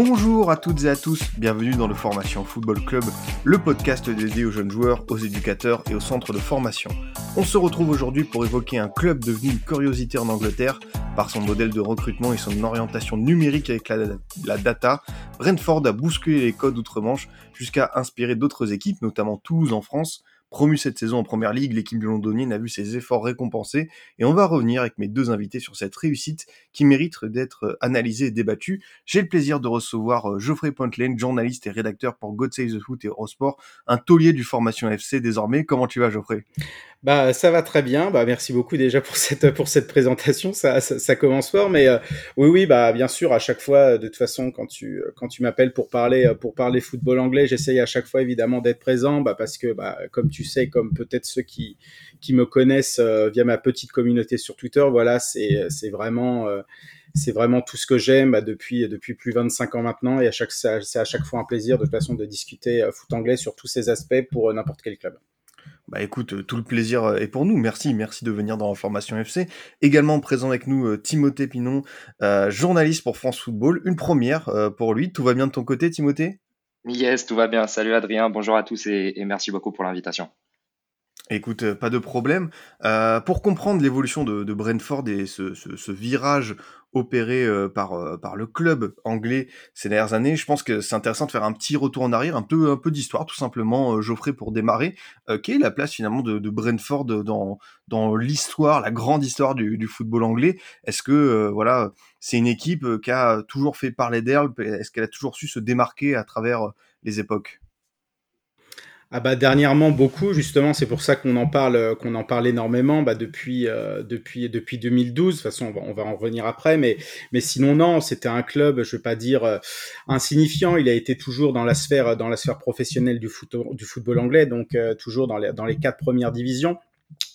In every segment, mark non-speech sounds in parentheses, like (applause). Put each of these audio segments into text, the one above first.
Bonjour à toutes et à tous, bienvenue dans le Formation Football Club, le podcast dédié aux jeunes joueurs, aux éducateurs et aux centres de formation. On se retrouve aujourd'hui pour évoquer un club devenu une curiosité en Angleterre par son modèle de recrutement et son orientation numérique avec la, data. Brentford a bousculé les codes outre-Manche jusqu'à inspirer d'autres équipes, notamment Toulouse en France, Promu cette saison en première ligue, l'équipe londonienne a vu ses efforts récompensés et on va revenir avec mes deux invités sur cette réussite qui mérite d'être analysée et débattue. J'ai le plaisir de recevoir Geoffrey Pointlane, journaliste et rédacteur pour God Save the Foot et Eurosport, un taulier du Formation FC désormais. Comment tu vas Geoffrey? Bah, ça va très bien. Bah, merci beaucoup déjà pour (laughs) cette, pour cette présentation. Ça, ça, ça commence fort. Mais euh, oui, oui, bah, bien sûr, à chaque fois, de toute façon, quand tu, quand tu m'appelles pour parler, pour parler football anglais, j'essaye à chaque fois évidemment d'être présent bah, parce que, bah, comme tu sais, comme peut-être ceux qui, qui me connaissent euh, via ma petite communauté sur Twitter, voilà, c'est, c'est vraiment. Euh, c'est vraiment tout ce que j'aime bah, depuis depuis plus de 25 ans maintenant et à chaque c'est à chaque fois un plaisir de toute façon de discuter foot anglais sur tous ces aspects pour n'importe quel club. Bah écoute, tout le plaisir est pour nous. Merci, merci de venir dans Formation FC. Également présent avec nous Timothée Pinon, euh, journaliste pour France Football. Une première euh, pour lui. Tout va bien de ton côté, Timothée? Yes, tout va bien. Salut Adrien, bonjour à tous et merci beaucoup pour l'invitation. Écoute, pas de problème. Euh, pour comprendre l'évolution de, Brentford et ce, virage opéré euh, par, euh, le club anglais ces dernières années, je pense que c'est intéressant de faire un petit retour en arrière, un peu, d'histoire, tout simplement, Geoffrey, pour démarrer. quelle est la place finalement de, Brentford dans, l'histoire, la grande histoire du, du football anglais? Est-ce que voilà, c'est une équipe qui a toujours fait parler d'elle Est-ce qu'elle a toujours su se démarquer à travers les époques? Ah bah dernièrement beaucoup justement c'est pour ça qu'on en parle qu'on en parle énormément bah depuis euh, depuis depuis 2012 de toute façon on va, on va en revenir après mais mais sinon non c'était un club je vais pas dire euh, insignifiant. Il a été toujours dans la sphère dans la sphère professionnelle du foot du football anglais donc euh, toujours dans les dans les quatre premières divisions.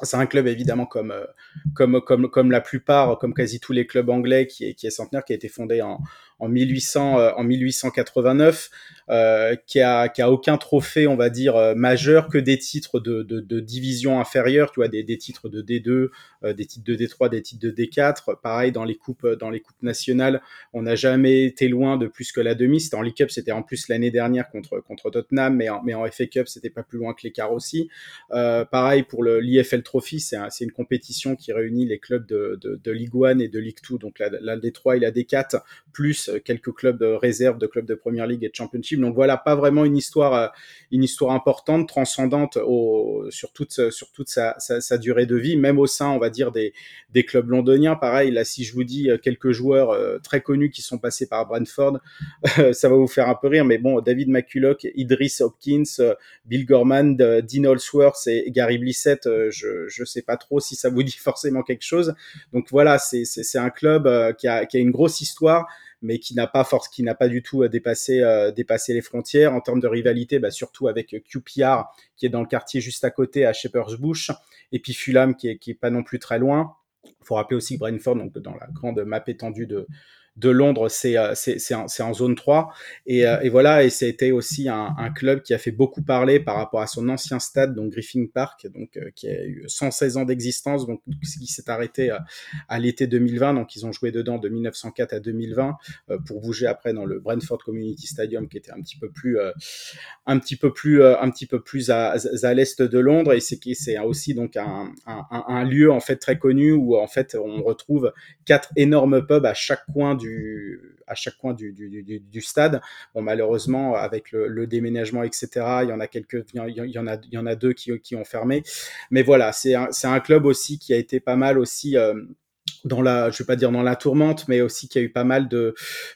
C'est un club évidemment comme euh, comme comme comme la plupart, comme quasi tous les clubs anglais, qui est qui est centenaire, qui a été fondé en en 1800 euh, en 1889, euh, qui a qui a aucun trophée, on va dire euh, majeur, que des titres de de, division inférieure, tu vois, des, des titres de D2, euh, des titres de D3, des titres de D4. Pareil dans les coupes dans les coupes nationales, on n'a jamais été loin de plus que la demi. C'était en League Cup, c'était en plus l'année dernière contre contre Tottenham, mais en, mais en FA Cup, c'était pas plus loin que l'écart aussi. pareil pour l'IFL Trophy, c'est un, une compétition qui réunit les clubs de, de, de Ligue 1 et de Ligue 2, donc la D3 et la D4, plus quelques clubs de réserve, de clubs de Première Ligue et de Championship. Donc voilà, pas vraiment une histoire, une histoire importante, transcendante sur toute, sa, durée de vie, même au sein, on va dire, des, clubs londoniens. Pareil, là, si je vous dis quelques joueurs très connus qui sont passés par Brentford, ça va vous faire un peu rire, mais bon, David McCulloch, Idris Hopkins, Bill Gorman, Dean Holsworth et Gary Blissett, je, je sais pas trop si ça vous dit forcément quelque chose. Donc voilà, c'est un club qui a une grosse histoire, mais qui n'a pas force, qui n'a pas du tout dépassé, euh, dépassé les frontières en termes de rivalité, bah, surtout avec QPR qui est dans le quartier juste à côté à Shepherd's Bush, et puis Fulham qui est, qui est pas non plus très loin. Il faut rappeler aussi Brentford, donc dans la grande map étendue de, de Londres, c'est euh, en, zone 3. Et, euh, et voilà, et c'était aussi un, un, club qui a fait beaucoup parler par rapport à son ancien stade, donc Griffin Park, donc euh, qui a eu 116 ans d'existence, donc qui s'est arrêté à, l'été 2020. Donc ils ont joué dedans de 1904 à 2020 pour bouger après dans le Brentford Community Stadium, qui était un petit peu plus, un petit peu plus, un petit peu plus à, à l'est de Londres. Et c'est c'est aussi donc un, un, un, lieu en fait très connu où en fait on retrouve quatre énormes pubs à chaque coin du, à chaque coin du, stade. Bon, malheureusement, avec le, déménagement, etc., il y en a quelques, il y en a, deux qui, ont fermé. Mais voilà, c'est un, club aussi qui a été pas mal aussi. Euh, dans la, je vais pas dire dans la tourmente, mais aussi qui a eu pas mal de,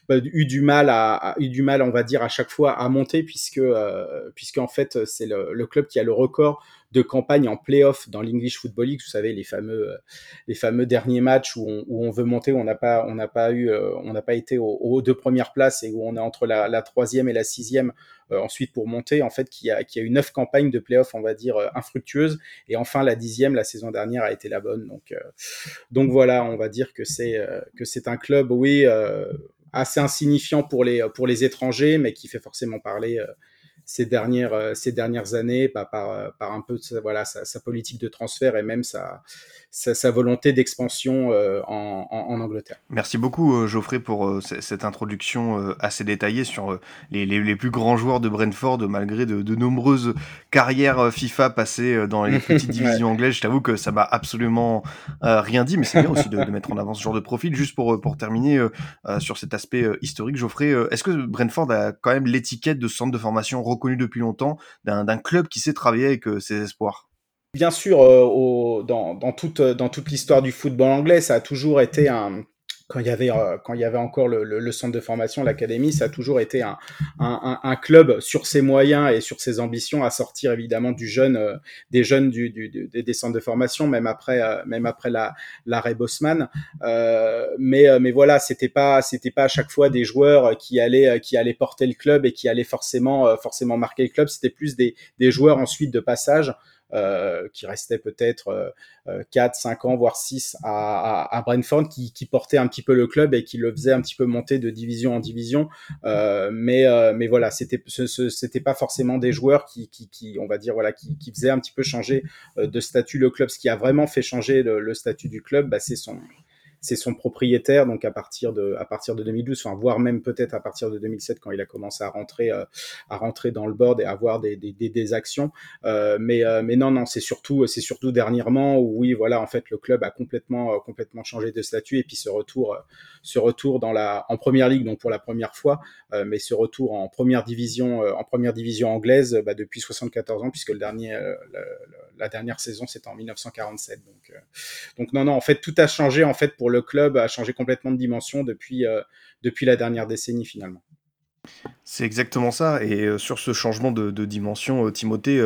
bah, eu du mal à, eu du mal, on va dire à chaque fois à monter puisque, euh, puisque en fait c'est le, club qui a le record de campagne en playoff dans l'English Football League. Vous savez les fameux les fameux derniers matchs où on, veut monter, où on n'a pas on n'a pas eu on n'a pas été aux, deux premières places et où on est entre la, troisième et la sixième ensuite pour monter en fait qui a qui a eu neuf campagnes de playoff on va dire infructueuses et enfin la dixième la saison dernière a été la bonne donc donc voilà on va dire que c'est que c'est un club oui assez insignifiant pour les, pour les étrangers, mais qui fait forcément parler euh, ces dernières, euh, ces dernières années bah, par, euh, par un peu voilà, sa, sa, politique de transfert et même sa, sa, volonté d'expansion euh, en, en, Angleterre. Merci beaucoup Geoffrey pour cette introduction assez détaillée sur les, les, les, plus grands joueurs de Brentford malgré de, de nombreuses carrières FIFA passées dans les (laughs) petites divisions anglaises. Je t'avoue que ça m'a absolument rien dit, mais c'est bien aussi de, de, mettre en avant ce genre de profil. Juste pour, pour terminer sur cet aspect historique, Geoffrey, est-ce que Brentford a quand même l'étiquette de centre de formation reconnu depuis longtemps d'un club qui sait travailler avec ses espoirs. Bien sûr, euh, au, dans toute l'histoire du football anglais, ça a toujours été un, quand il y avait euh, quand il y avait encore le, le, le centre de formation, l'académie, ça a toujours été un, un, un, club sur ses moyens et sur ses ambitions à sortir évidemment du jeune, euh, des jeunes du, du, du, des centres de formation, même après euh, même après la l'arrêt Bosman. mais mais voilà, c'était pas c'était pas à chaque fois des joueurs qui allaient qui allaient porter le club et qui allaient forcément forcément marquer le club. C'était plus des des joueurs ensuite de passage. Euh, qui restait peut-être euh, 4, 5 ans, voire 6 à, Brentford, qui, qui, portait un petit peu le club et qui le faisait un petit peu monter de division en division. Euh, mais, euh, mais voilà, c'était c'était pas forcément des joueurs qui, qui, on va dire, voilà, qui, qui faisaient un petit peu changer euh, de statut le club. Ce qui a vraiment fait changer le, le statut du club, bah, c'est son c'est son propriétaire, donc à partir de, à partir de 2012, enfin, voire même peut-être à partir de 2007 quand il a commencé à rentrer, euh, à rentrer dans le board et à avoir des, des, actions. Euh, mais, euh, mais non, non, c'est surtout, c'est surtout dernièrement où oui, voilà, en fait, le club a complètement, complètement changé de statut et puis ce retour, ce retour dans la, en première ligue, donc pour la première fois, mais ce retour en première division, en première division anglaise, bah, depuis 74 ans, puisque le dernier, la, la, dernière saison, c'était en 1947. Donc, donc non, non, en fait, tout a changé en fait pour le club a changé complètement de dimension depuis, euh, depuis la dernière décennie finalement. C'est exactement ça. Et euh, sur ce changement de, dimension, euh, Timothée,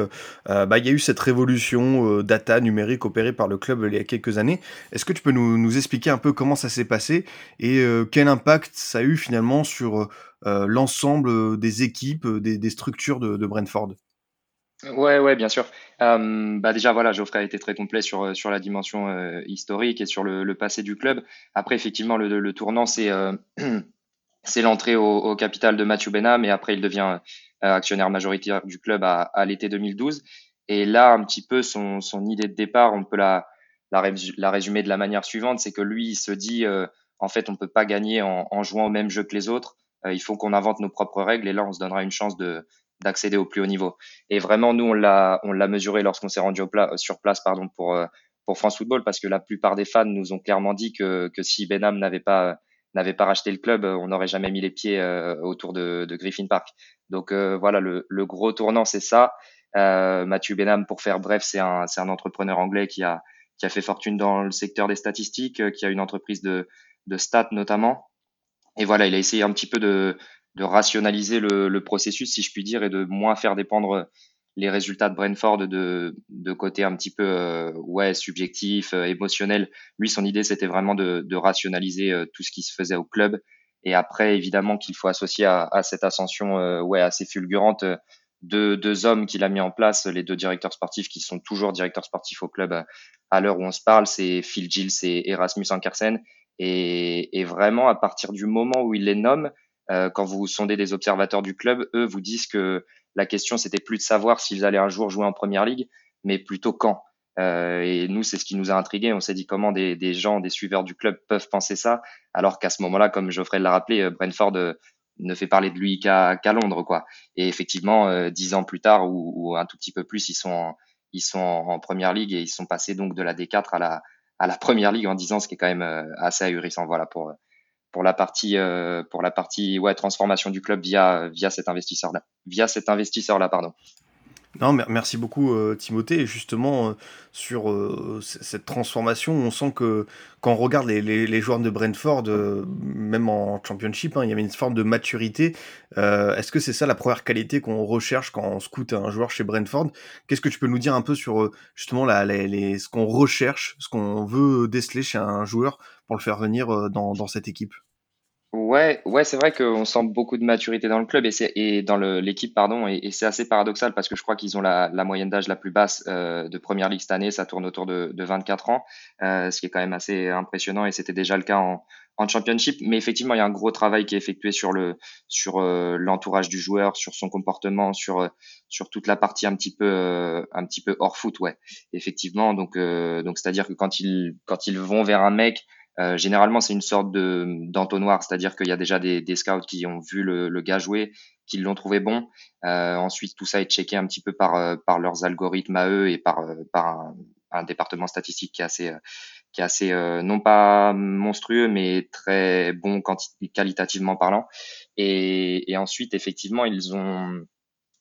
bah, il y a eu cette révolution data numérique opérée par le club il y a quelques années. Est-ce que tu peux nous, expliquer un peu comment ça s'est passé et quel impact ça a eu finalement sur l'ensemble des équipes, des, structures de Brentford? Ouais, ouais, bien sûr. Euh, bah déjà, voilà, Geoffrey a été très complet sur, sur la dimension euh, historique et sur le, passé du club. Après, effectivement, le, tournant, c'est euh, (clears throat) l'entrée au, capital de Mathieu Benham et après, il devient euh, actionnaire majoritaire du club à, l'été 2012. Et là, un petit peu, son, son idée de départ, on peut la, la, résumer de la manière suivante, c'est que lui, il se dit, euh, en fait, on peut pas gagner en, en, jouant au même jeu que les autres. il faut qu'on invente nos propres règles et là, on se donnera une chance de d'accéder au plus haut niveau. Et vraiment, nous, on l'a, on l'a mesuré lorsqu'on s'est rendu au pla sur place, pardon, pour euh, pour France Football, parce que la plupart des fans nous ont clairement dit que que si Benham n'avait pas n'avait pas racheté le club, on n'aurait jamais mis les pieds euh, autour de, de, Griffin Park. Donc euh, voilà, le, le, gros tournant, c'est ça. Euh, Mathieu Benham, pour faire bref, c'est un, c'est un entrepreneur anglais qui a, qui a fait fortune dans le secteur des statistiques, qui a une entreprise de, de stats notamment. Et voilà, il a essayé un petit peu de, de rationaliser le, le, processus, si je puis dire, et de moins faire dépendre les résultats de Brentford de, de côté un petit peu euh, ouais subjectif, euh, émotionnel. Lui, son idée, c'était vraiment de, de rationaliser euh, tout ce qui se faisait au club. Et après, évidemment, qu'il faut associer à, à cette ascension ouais assez fulgurante de deux hommes qu'il a mis en place, les deux directeurs sportifs qui sont toujours directeurs sportifs au club à l'heure où on se parle, c'est Phil Giles et Erasmus Ankersen. Et, et, vraiment, à partir du moment où il les nomme, euh, quand vous sondez des observateurs du club, eux vous disent que la question c'était plus de savoir s'ils allaient un jour jouer en première ligue, mais plutôt quand. Euh, et nous, c'est ce qui nous a intrigué. On s'est dit comment des, des, gens, des suiveurs du club peuvent penser ça, alors qu'à ce moment-là, comme Geoffrey l'a rappelé, euh, Brentford euh, ne fait parler de lui qu'à qu Londres, quoi. Et effectivement, euh, dix ans plus tard ou, ou, un tout petit peu plus, ils sont en, ils sont en, en, première ligue et ils sont passés donc de la D4 à la à la première ligue en dix ans, ce qui est quand même assez ahurissant. Voilà pour pour la partie euh, pour la partie ouais transformation du club via via cet investisseur là via cet investisseur là pardon Non, merci beaucoup euh, Timothée. Et justement, euh, sur euh, cette transformation, on sent que quand on regarde les, joueurs de Brentford, même en championship, hein, il y avait une forme de maturité. Est-ce que c'est ça la première qualité qu'on recherche quand on scoute un joueur chez Brentford? Qu'est-ce que tu peux nous dire un peu sur justement la, ce qu'on recherche, ce qu'on veut déceler chez un joueur pour le faire venir dans cette équipe? Ouais, ouais, c'est vrai qu'on sent beaucoup de maturité dans le club et c'est et dans l'équipe, pardon, et, c'est assez paradoxal parce que je crois qu'ils ont la, la moyenne d'âge la plus basse euh, de Première Ligue cette année, ça tourne autour de, de 24 ans, euh, ce qui est quand même assez impressionnant et c'était déjà le cas en, en Championship. Mais effectivement, il y a un gros travail qui est effectué sur le sur euh, l'entourage du joueur, sur son comportement, sur euh, sur toute la partie un petit peu euh, un petit peu hors foot, ouais. Effectivement, donc donc c'est-à-dire que quand ils quand ils vont vers un mec euh, généralement, c'est une sorte de d'entonnoir, c'est-à-dire qu'il y a déjà des, des, scouts qui ont vu le, le gars jouer, qui l'ont trouvé bon. Euh, ensuite, tout ça est checké un petit peu par euh, par leurs algorithmes à eux et par euh, par un, un département statistique qui est assez qui est assez non pas monstrueux mais très bon qualitativement parlant. Et, et ensuite, effectivement, ils ont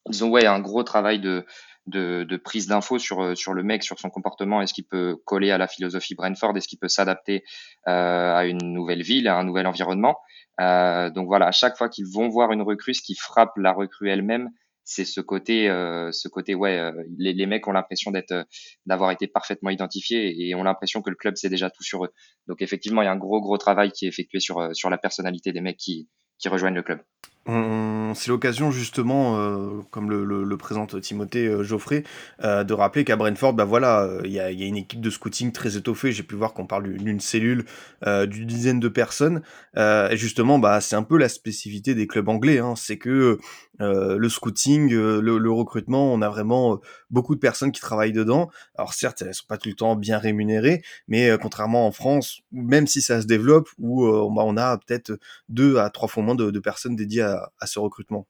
ils ont ouais un gros travail de de, de prise d'infos sur, euh, sur le mec, sur son comportement. Est-ce qu'il peut coller à la philosophie Brentford? Est-ce qu'il peut s'adapter euh, à une nouvelle ville, à un nouvel environnement? Euh, Donc voilà, à chaque fois qu'ils vont voir une recrue, ce qui frappe la recrue elle-même, c'est ce côté, euh, ce côté ouais, euh, les, les mecs ont l'impression d'être, d'avoir été parfaitement identifiés et ont l'impression que le club sait déjà tout sur eux. Donc effectivement, il y a un gros gros travail qui est effectué sur sur la personnalité des mecs qui qui rejoignent le club. C'est l'occasion justement, euh, comme le, présente Timothée euh, Geoffrey, euh, de rappeler qu'à Brentford, bah voilà, il y a, une équipe de scouting très étoffée. J'ai pu voir qu'on parle d'une cellule d'une dizaine de personnes. et justement, bah c'est un peu la spécificité des clubs anglais, hein, c'est que le scouting, le, recrutement, on a vraiment beaucoup de personnes qui travaillent dedans. Alors certes, elles sont pas tout le temps bien rémunérées, mais contrairement en France, même si ça se développe, où bah, on a peut-être deux à trois fois moins de, de personnes dédiées à à, ce recrutement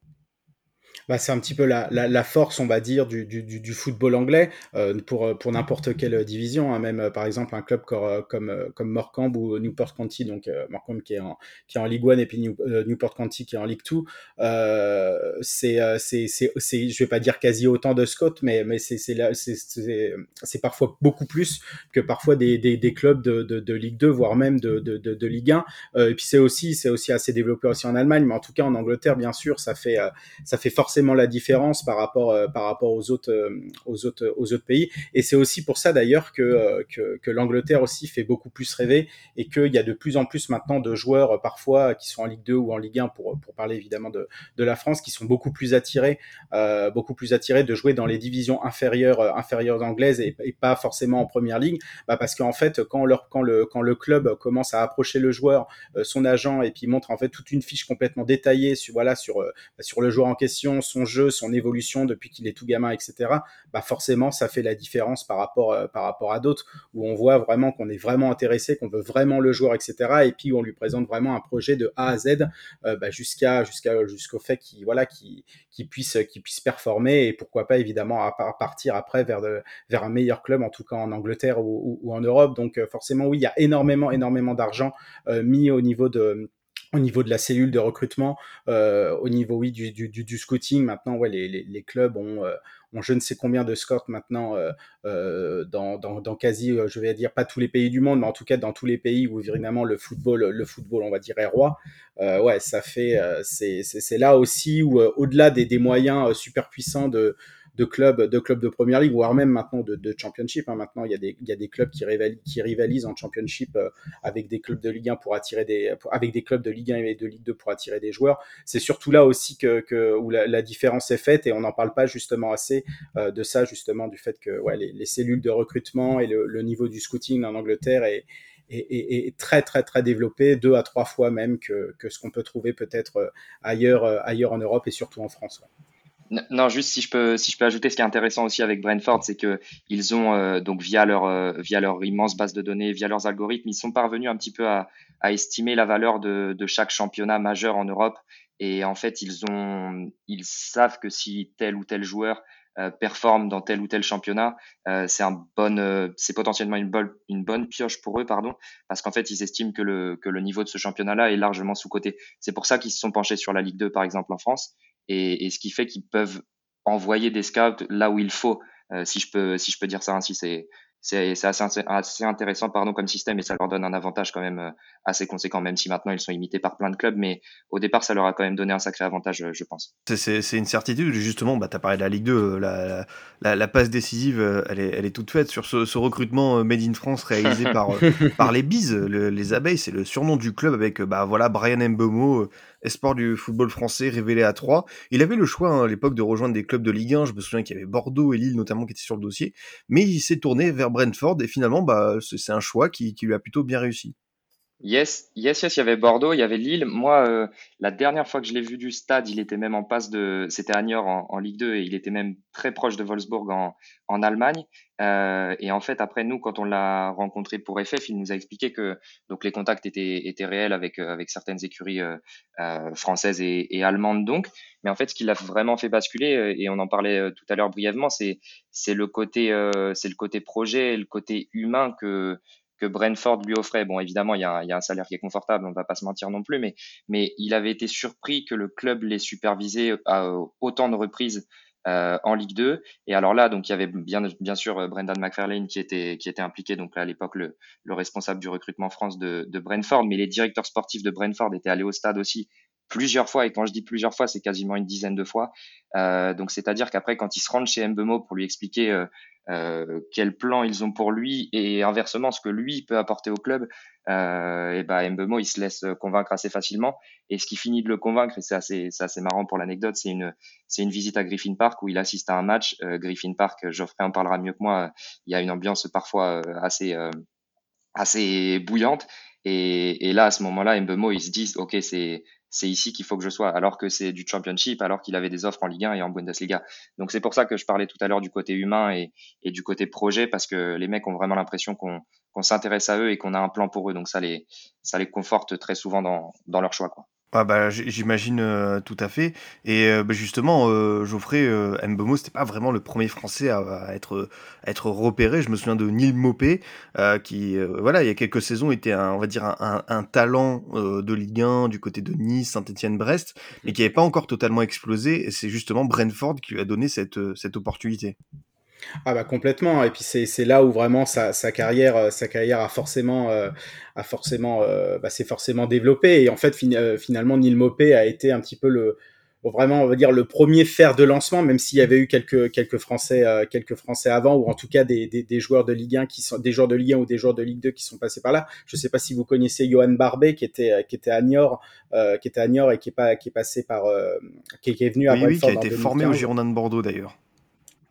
bah, c'est un petit peu la, la, force, on va dire, du, du, du football anglais euh, pour, pour n'importe quelle division. Hein, même euh, par exemple un club comme, comme, euh, ou Newport County, donc euh, Morecambe qui est, en, qui est en Ligue 1 et puis New, euh, Newport County qui est en Ligue 2. Euh, c'est, c'est, c'est, c'est, je vais pas dire quasi autant de Scott, mais, mais c'est, c'est, c'est, c'est, c'est parfois beaucoup plus que parfois des, des, clubs de, de, Ligue 2, voire même de, de, de, de Ligue 1. et puis c'est aussi, c'est aussi assez développé aussi en Allemagne, mais en tout cas en Angleterre, bien sûr, ça fait, ça fait forcément la différence par rapport euh, par rapport aux autres euh, aux autres aux autres pays. Et c'est aussi pour ça d'ailleurs que, euh, que, que l'Angleterre aussi fait beaucoup plus rêver et qu'il y a de plus en plus maintenant de joueurs parfois qui sont en Ligue 2 ou en Ligue 1 pour pour parler évidemment de, de la France qui sont beaucoup plus attirés beaucoup plus attirés de jouer dans les divisions inférieures inférieures anglaises et, pas forcément en première ligue. Bah parce qu'en fait quand leur quand le quand le club commence à approcher le joueur son agent et puis montre en fait toute une fiche complètement détaillée sur voilà sur sur le joueur en question son jeu, son évolution depuis qu'il est tout gamin, etc., bah forcément, ça fait la différence par rapport, euh, par rapport à d'autres, où on voit vraiment qu'on est vraiment intéressé, qu'on veut vraiment le joueur, etc., et puis on lui présente vraiment un projet de A à Z euh, bah, jusqu'à jusqu'au fait qu'il voilà, puisse, performer, et pourquoi pas évidemment partir après vers, un meilleur club, en tout cas en Angleterre ou, ou, en Europe. Donc euh, forcément, oui, il y a énormément, énormément d'argent mis au niveau de au niveau de la cellule de recrutement, euh, au niveau oui du, du, du, scouting. Maintenant, ouais, les, les, les clubs ont, euh, ont, je ne sais combien de scouts maintenant euh, euh dans, dans, dans, quasi, euh, je vais dire pas tous les pays du monde, mais en tout cas dans tous les pays où évidemment le football, le football, on va dire est roi. Euh, ouais, ça fait, c'est là aussi où au-delà des, des moyens super puissants de de clubs de clubs de première ligue, voire même maintenant de, de championship. Hein. Maintenant, il y, a des, il y a des clubs qui rivalisent, qui rivalisent en championship euh, avec des clubs de Ligue 1 pour attirer des, avec des clubs de Ligue 1 et de Ligue 2 pour attirer des joueurs. C'est surtout là aussi que, que où la, différence est faite et on n'en parle pas justement assez euh, de ça, justement, du fait que ouais, les, les cellules de recrutement et le, niveau du scouting en Angleterre est, est, très très très développé, deux à trois fois même que, que ce qu'on peut trouver peut-être euh, ailleurs, ailleurs en Europe et surtout en France. Non, juste si je peux si je peux ajouter ce qui est intéressant aussi avec Brentford, c'est que ils ont euh, donc via leur euh, via leur immense base de données, via leurs algorithmes, ils sont parvenus un petit peu à, à estimer la valeur de, de chaque championnat majeur en Europe. Et en fait, ils ont ils savent que si tel ou tel joueur euh, performe dans tel ou tel championnat, euh, c'est un bon, c'est potentiellement une bonne, une bonne pioche pour eux, pardon, parce qu'en fait, ils estiment que le, que le niveau de ce championnat-là est largement sous-coté. C'est pour ça qu'ils se sont penchés sur la Ligue 2, par exemple, en France, et, et ce qui fait qu'ils peuvent envoyer des scouts là où il faut, si je peux si je peux dire ça ainsi. C'est c'est assez, assez, intéressant pardon, comme système et ça leur donne un avantage quand même euh, assez conséquent, même si maintenant ils sont imités par plein de clubs. Mais au départ, ça leur a quand même donné un sacré avantage, je pense. C'est une certitude, justement. Bah, tu as parlé de la Ligue 2, euh, la, la, la, passe décisive, euh, elle est, elle est toute faite sur ce, ce recrutement Made in France réalisé (laughs) par, par les Bises, les abeilles. C'est le surnom du club avec bah, voilà, Brian Mbemo espoir du football français révélé à 3. Il avait le choix hein, à l'époque de rejoindre des clubs de Ligue 1, je me souviens qu'il y avait Bordeaux et Lille notamment qui étaient sur le dossier, mais il s'est tourné vers Brentford et finalement bah, c'est un choix qui, qui lui a plutôt bien réussi. Yes, yes, yes, il y avait Bordeaux, il y avait Lille. Moi, euh, la dernière fois que je l'ai vu du stade, il était même en passe de, c'était à Niort en, Ligue 2 et il était même très proche de Wolfsburg en, en Allemagne. Euh, et en fait, après nous, quand on l'a rencontré pour FF, il nous a expliqué que donc les contacts étaient, étaient réels avec euh, avec certaines écuries euh, euh, françaises et, et, allemandes donc. Mais en fait, ce qui l'a vraiment fait basculer, et on en parlait tout à l'heure brièvement, c'est c'est le côté c'est le côté projet, le côté humain que que Brentford lui offrait. Bon, évidemment, il y, a un, salaire qui est confortable, on va pas se mentir non plus, mais, il avait été surpris que le club l'ait supervisé à autant de reprises euh, en Ligue 2. Et alors là, donc il y avait bien, sûr Brendan McFarlane qui était, impliqué, donc là, à l'époque le, le, responsable du recrutement France de, de Brentford, mais les directeurs sportifs de Brentford étaient allés au stade aussi plusieurs fois. Et quand je dis plusieurs fois, c'est quasiment une dizaine de fois. Euh, donc c'est-à-dire qu'après, quand ils se rendent chez Mbemo pour lui expliquer euh, euh, quel plan ils ont pour lui et inversement ce que lui peut apporter au club, euh, et ben Mbemo il se laisse convaincre assez facilement. Et ce qui finit de le convaincre, et c'est assez, assez marrant pour l'anecdote, c'est une, c'est une visite à Griffin Park où il assiste à un match. Euh, Griffin Park, Geoffrey en parlera mieux que moi. Il y a une ambiance parfois euh, assez, euh, assez bouillante. Et, et, là, à ce moment-là, Mbemo, il se dit, ok, c'est c'est ici qu'il faut que je sois, alors que c'est du championship, alors qu'il avait des offres en Ligue 1 et en Bundesliga. Donc c'est pour ça que je parlais tout à l'heure du côté humain et, du côté projet, parce que les mecs ont vraiment l'impression qu'on s'intéresse à eux et qu'on a un plan pour eux. Donc ça les, ça les conforte très souvent dans, dans leur choix. Quoi. Ah bah, j'imagine euh, tout à fait. Et euh, bah, justement, euh, Geoffrey euh, Mbomo, c'était pas vraiment le premier Français à, être, être repéré. Je me souviens de Neil Mopé, qui, voilà, il y a quelques saisons était, un, on va dire, un, un, talent de Ligue 1 du côté de Nice, Saint-Étienne-Brest, mais qui n'avait pas encore totalement explosé. Et c'est justement Brentford qui lui a donné cette, cette opportunité. Ah bah complètement. Et puis c'est là où vraiment sa, sa, carrière euh, sa carrière a forcément euh, a forcément euh, bah, s'est forcément développée. Et en fait fin, finalement Neil Mopé a été un petit peu le vraiment on va dire le premier fer de lancement, même s'il y avait eu quelques quelques Français quelques Français avant ou en tout cas des, des, des, joueurs de Ligue 1 qui sont des joueurs de Ligue 1 ou des joueurs de Ligue 2 qui sont passés par là. Je sais pas si vous connaissez Johan Barbet qui était qui était à Niort qui était à Niort et qui est pas qui est passé par qui, est venu à oui, oui, qui a été formé au Girondin de Bordeaux d'ailleurs.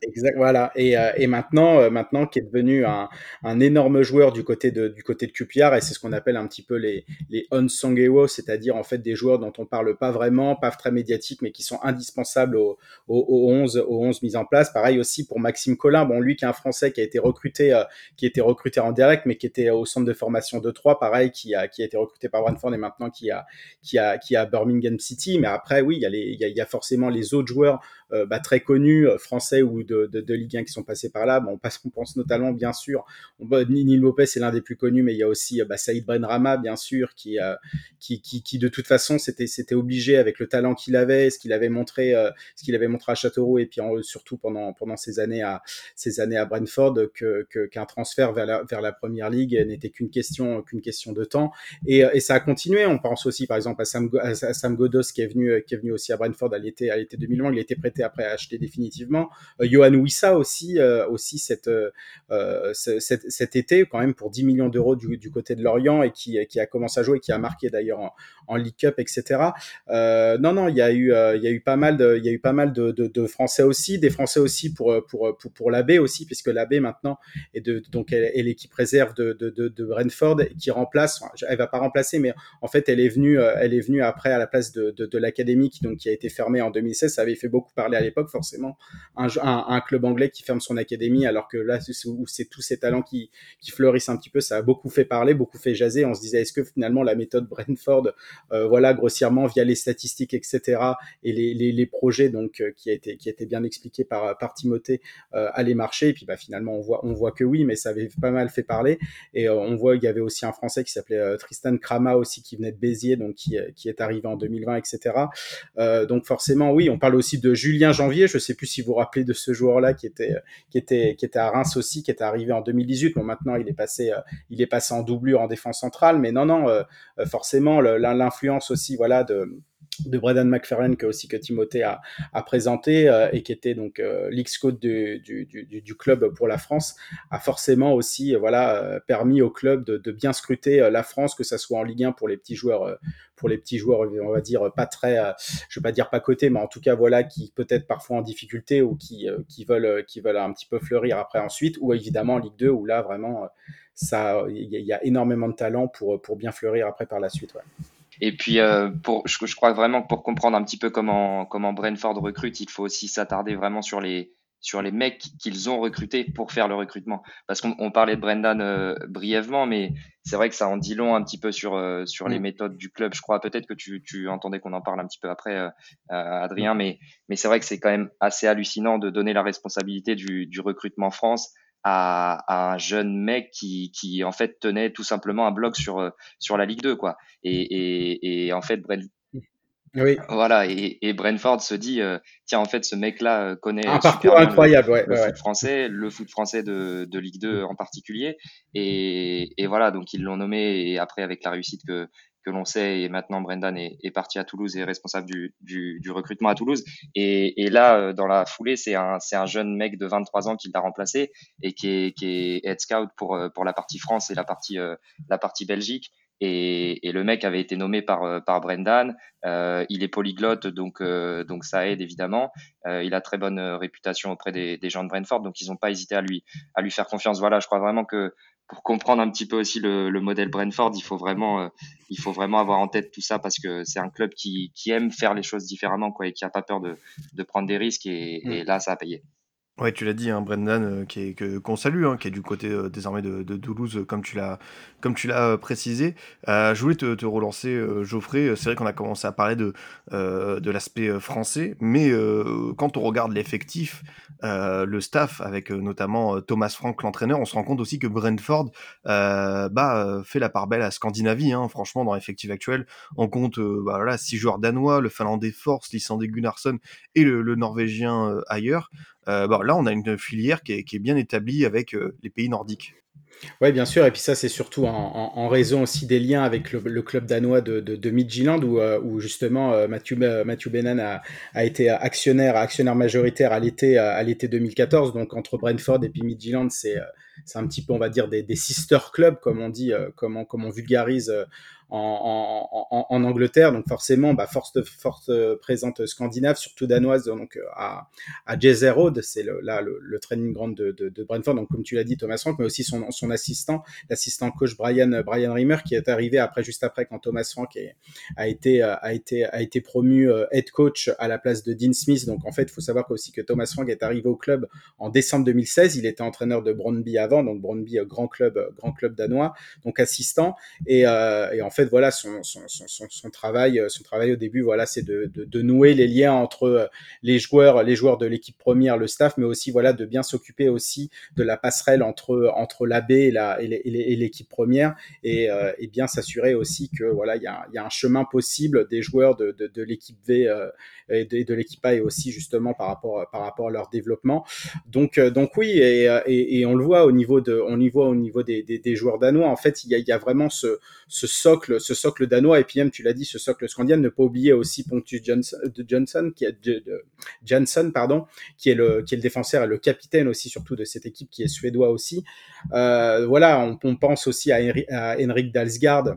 Exact, voilà. Et, euh, et maintenant, euh, maintenant qui est devenu un, un, énorme joueur du côté de du côté de QPR, et c'est ce qu'on appelle un petit peu les les unsung heroes, c'est-à-dire en fait des joueurs dont on parle pas vraiment, pas très médiatiques, mais qui sont indispensables aux au, au 11 aux 11 mises en place. Pareil aussi pour Maxime Collin, bon lui qui est un Français qui a été recruté euh, qui a été recruté en direct, mais qui était au centre de formation de 3, pareil qui a qui a été recruté par Brentford et maintenant qui a qui a qui a Birmingham City. Mais après oui, il y a les il y a, forcément les autres joueurs bah, très connus français ou de, de, de, Ligue 1 qui sont passés par là. Bon, on, passe, on pense notamment, bien sûr, on, bah, Nini Lopez est l'un des plus connus, mais il y a aussi bah, Saïd Benrama, bien sûr, qui, euh, qui, qui, qui, de toute façon, c'était, c'était obligé avec le talent qu'il avait, ce qu'il avait montré, euh, ce qu'il avait montré à Châteauroux et puis en, surtout pendant, pendant ces années à, ces années à Brentford, que, qu'un transfert vers la, vers la première ligue n'était qu'une question, qu'une question de temps. Et, et ça a continué. On pense aussi, par exemple, à Sam, à Sam Godos qui est venu, qui est venu aussi à Brentford à l'été, à l'été 2020. Il a été après acheté définitivement. Euh, Johan Wissa aussi, euh, aussi cette, euh, cet, été, quand même pour 10 millions d'euros du, côté de Lorient et qui, qui a commencé à jouer, qui a marqué d'ailleurs en, League Cup, etc. Non, non, il y a eu, il y a eu pas mal de, y a eu pas mal de, Français aussi, des Français aussi pour pour pour, pour l'AB aussi, puisque l'AB maintenant est de donc elle est l'équipe réserve de, de, Brentford qui remplace, elle va pas remplacer, mais en fait elle est venue, elle est venue après à la place de, l'académie qui qui a été fermée en 2016. Ça avait fait beaucoup parler à l'époque forcément un, club anglais qui ferme son académie, alors que là, où c'est tous ces talents qui, qui fleurissent un petit peu, ça a beaucoup fait parler, beaucoup fait jaser. On se disait, est-ce que finalement la méthode Brentford, euh, voilà, grossièrement via les statistiques, etc., et les, les, les projets donc euh, qui a été qui a été bien expliqué par par Timothée euh, allait marcher. Et puis bah finalement on voit on voit que oui, mais ça avait pas mal fait parler. Et euh, on voit il y avait aussi un Français qui s'appelait Tristan Krama aussi qui venait de Béziers, donc qui qui est arrivé en 2020, etc. donc forcément oui, on parle aussi de Julien Janvier, je sais plus si vous vous rappelez de ce joueur-là qui était, qui était, qui était à Reims aussi, qui était arrivé en 2018. Bon, maintenant il est passé, il est passé en doublure en défense centrale, mais non, non, forcément l'influence aussi, voilà, de de Brendan McFarlane que aussi que Timothée a, présenté euh, et qui était donc euh, l'ex-coach du, club pour la France a forcément aussi euh, voilà permis au club de, bien scruter la France que ça soit en Ligue 1 pour les petits joueurs pour les petits joueurs on va dire pas très je vais pas dire pas cotés mais en tout cas voilà qui peut-être parfois en difficulté ou qui qui veulent qui veulent un petit peu fleurir après ensuite ou évidemment en Ligue 2 où là vraiment ça il y, a énormément de talent pour pour bien fleurir après par la suite. Et puis, euh, pour, je, je, crois vraiment que pour comprendre un petit peu comment, comment Brentford recrute, il faut aussi s'attarder vraiment sur les, sur les mecs qu'ils ont recrutés pour faire le recrutement. Parce qu'on parlait de Brendan euh, brièvement, mais c'est vrai que ça en dit long un petit peu sur, euh, sur les mm. méthodes du club. Je crois peut-être que tu, tu entendais qu'on en parle un petit peu après, euh, Adrien, mais, mais c'est vrai que c'est quand même assez hallucinant de donner la responsabilité du, du recrutement France à, à, un jeune mec qui, qui en fait tenait tout simplement un blog sur euh, sur la Ligue 2 quoi. Et, et, et en fait Brent oui. Voilà, et, et Brentford se dit, euh, tiens, en fait, ce mec-là euh, connaît un parcours incroyable, le, ouais, le ouais, foot français, le foot français de, de Ligue 2 en particulier, et, et voilà, donc ils l'ont nommé, et après avec la réussite que que l'on sait, et maintenant Brendan est, parti à Toulouse et est responsable du, recrutement à Toulouse. Et, là, euh, dans la foulée, c'est un, un jeune mec de 23 ans qui l'a remplacé et qui est, head scout pour, euh, pour la partie France et la partie, euh, Belgique. Et, le mec avait été nommé par Brendan. Il est polyglotte, donc ça aide évidemment. Il a très bonne réputation auprès des, gens de Brentford, donc ils n'ont pas hésité à lui faire confiance. Voilà, je crois vraiment que pour comprendre un petit peu aussi le, le modèle Brentford, il faut vraiment, euh, il faut vraiment avoir en tête tout ça parce que c'est un club qui, qui aime faire les choses différemment quoi, et qui a pas peur de, de prendre des risques et, et là, ça a payé. Ouais, tu l'as dit, hein, Brendan, euh, qui est que qu'on salue, hein, qui est du côté euh, désormais de, de, Toulouse, euh, comme tu l'as comme tu l'as précisé. Je voulais te, te relancer, Geoffrey. C'est vrai qu'on a commencé à parler de de l'aspect français, mais quand on regarde l'effectif, le staff, avec notamment Thomas Frank, l'entraîneur, on se rend compte aussi que Brentford bah, fait la part belle à Scandinavie. Hein, franchement, dans l'effectif actuel, on compte bah, voilà, six joueurs danois, le finlandais Force, l'islandais Gunnarsson et le, le norvégien ailleurs. Euh, bon, là, on a une filière qui est, bien établie avec euh, les pays nordiques. Oui, bien sûr. Et puis ça, c'est surtout en, raison aussi des liens avec le, club danois de, de, Midtjylland, où, euh, où justement euh, Mathieu, Benan a, été actionnaire, majoritaire à l'été à l'été 2014. Donc entre Brentford et puis Midtjylland, c'est un petit peu, on va dire, des, sister clubs, comme on dit, comme on vulgarise en, en, en, Angleterre, donc forcément, bah, force, force présente scandinave, surtout danoise, donc à, à Road, c'est le, là le, le, training ground de, de, de, Brentford, donc comme tu l'as dit, Thomas Frank, mais aussi son, son assistant, l'assistant coach Brian Brian Rimmer, qui est arrivé après, juste après, quand Thomas Frank est, a été a été a été promu head coach à la place de Dean Smith. Donc en fait, il faut savoir aussi que Thomas Frank est arrivé au club en décembre 2016. Il était entraîneur de Brøndby avant, donc Brøndby grand club grand club danois, donc assistant, et, euh, et en fait voilà, son, son, son, travail, euh, son travail au début, voilà, c'est de, nouer les liens entre euh, les joueurs, les joueurs de l'équipe première, le staff, mais aussi, voilà, de bien s'occuper aussi de la passerelle entre entre l'AB et l'équipe première, et, euh, et bien s'assurer aussi que, voilà, il y a, y a un chemin possible des joueurs de, de, l'équipe V et de, l'équipe A et aussi justement par rapport par rapport à leur développement. Donc donc oui, et, et, on le voit au niveau de, on y voit au niveau des, des, joueurs danois, en fait, il y a, y a vraiment ce ce socle ce socle danois, et puis même, tu l'as dit, ce socle scandinave, ne pas oublier aussi Pontus Johnson, Johnson, qui est, pardon, qui est, le, défenseur et le capitaine aussi, surtout de cette équipe qui est suédois aussi. Euh, voilà, on, pense aussi à, à Henrik Dalsgaard,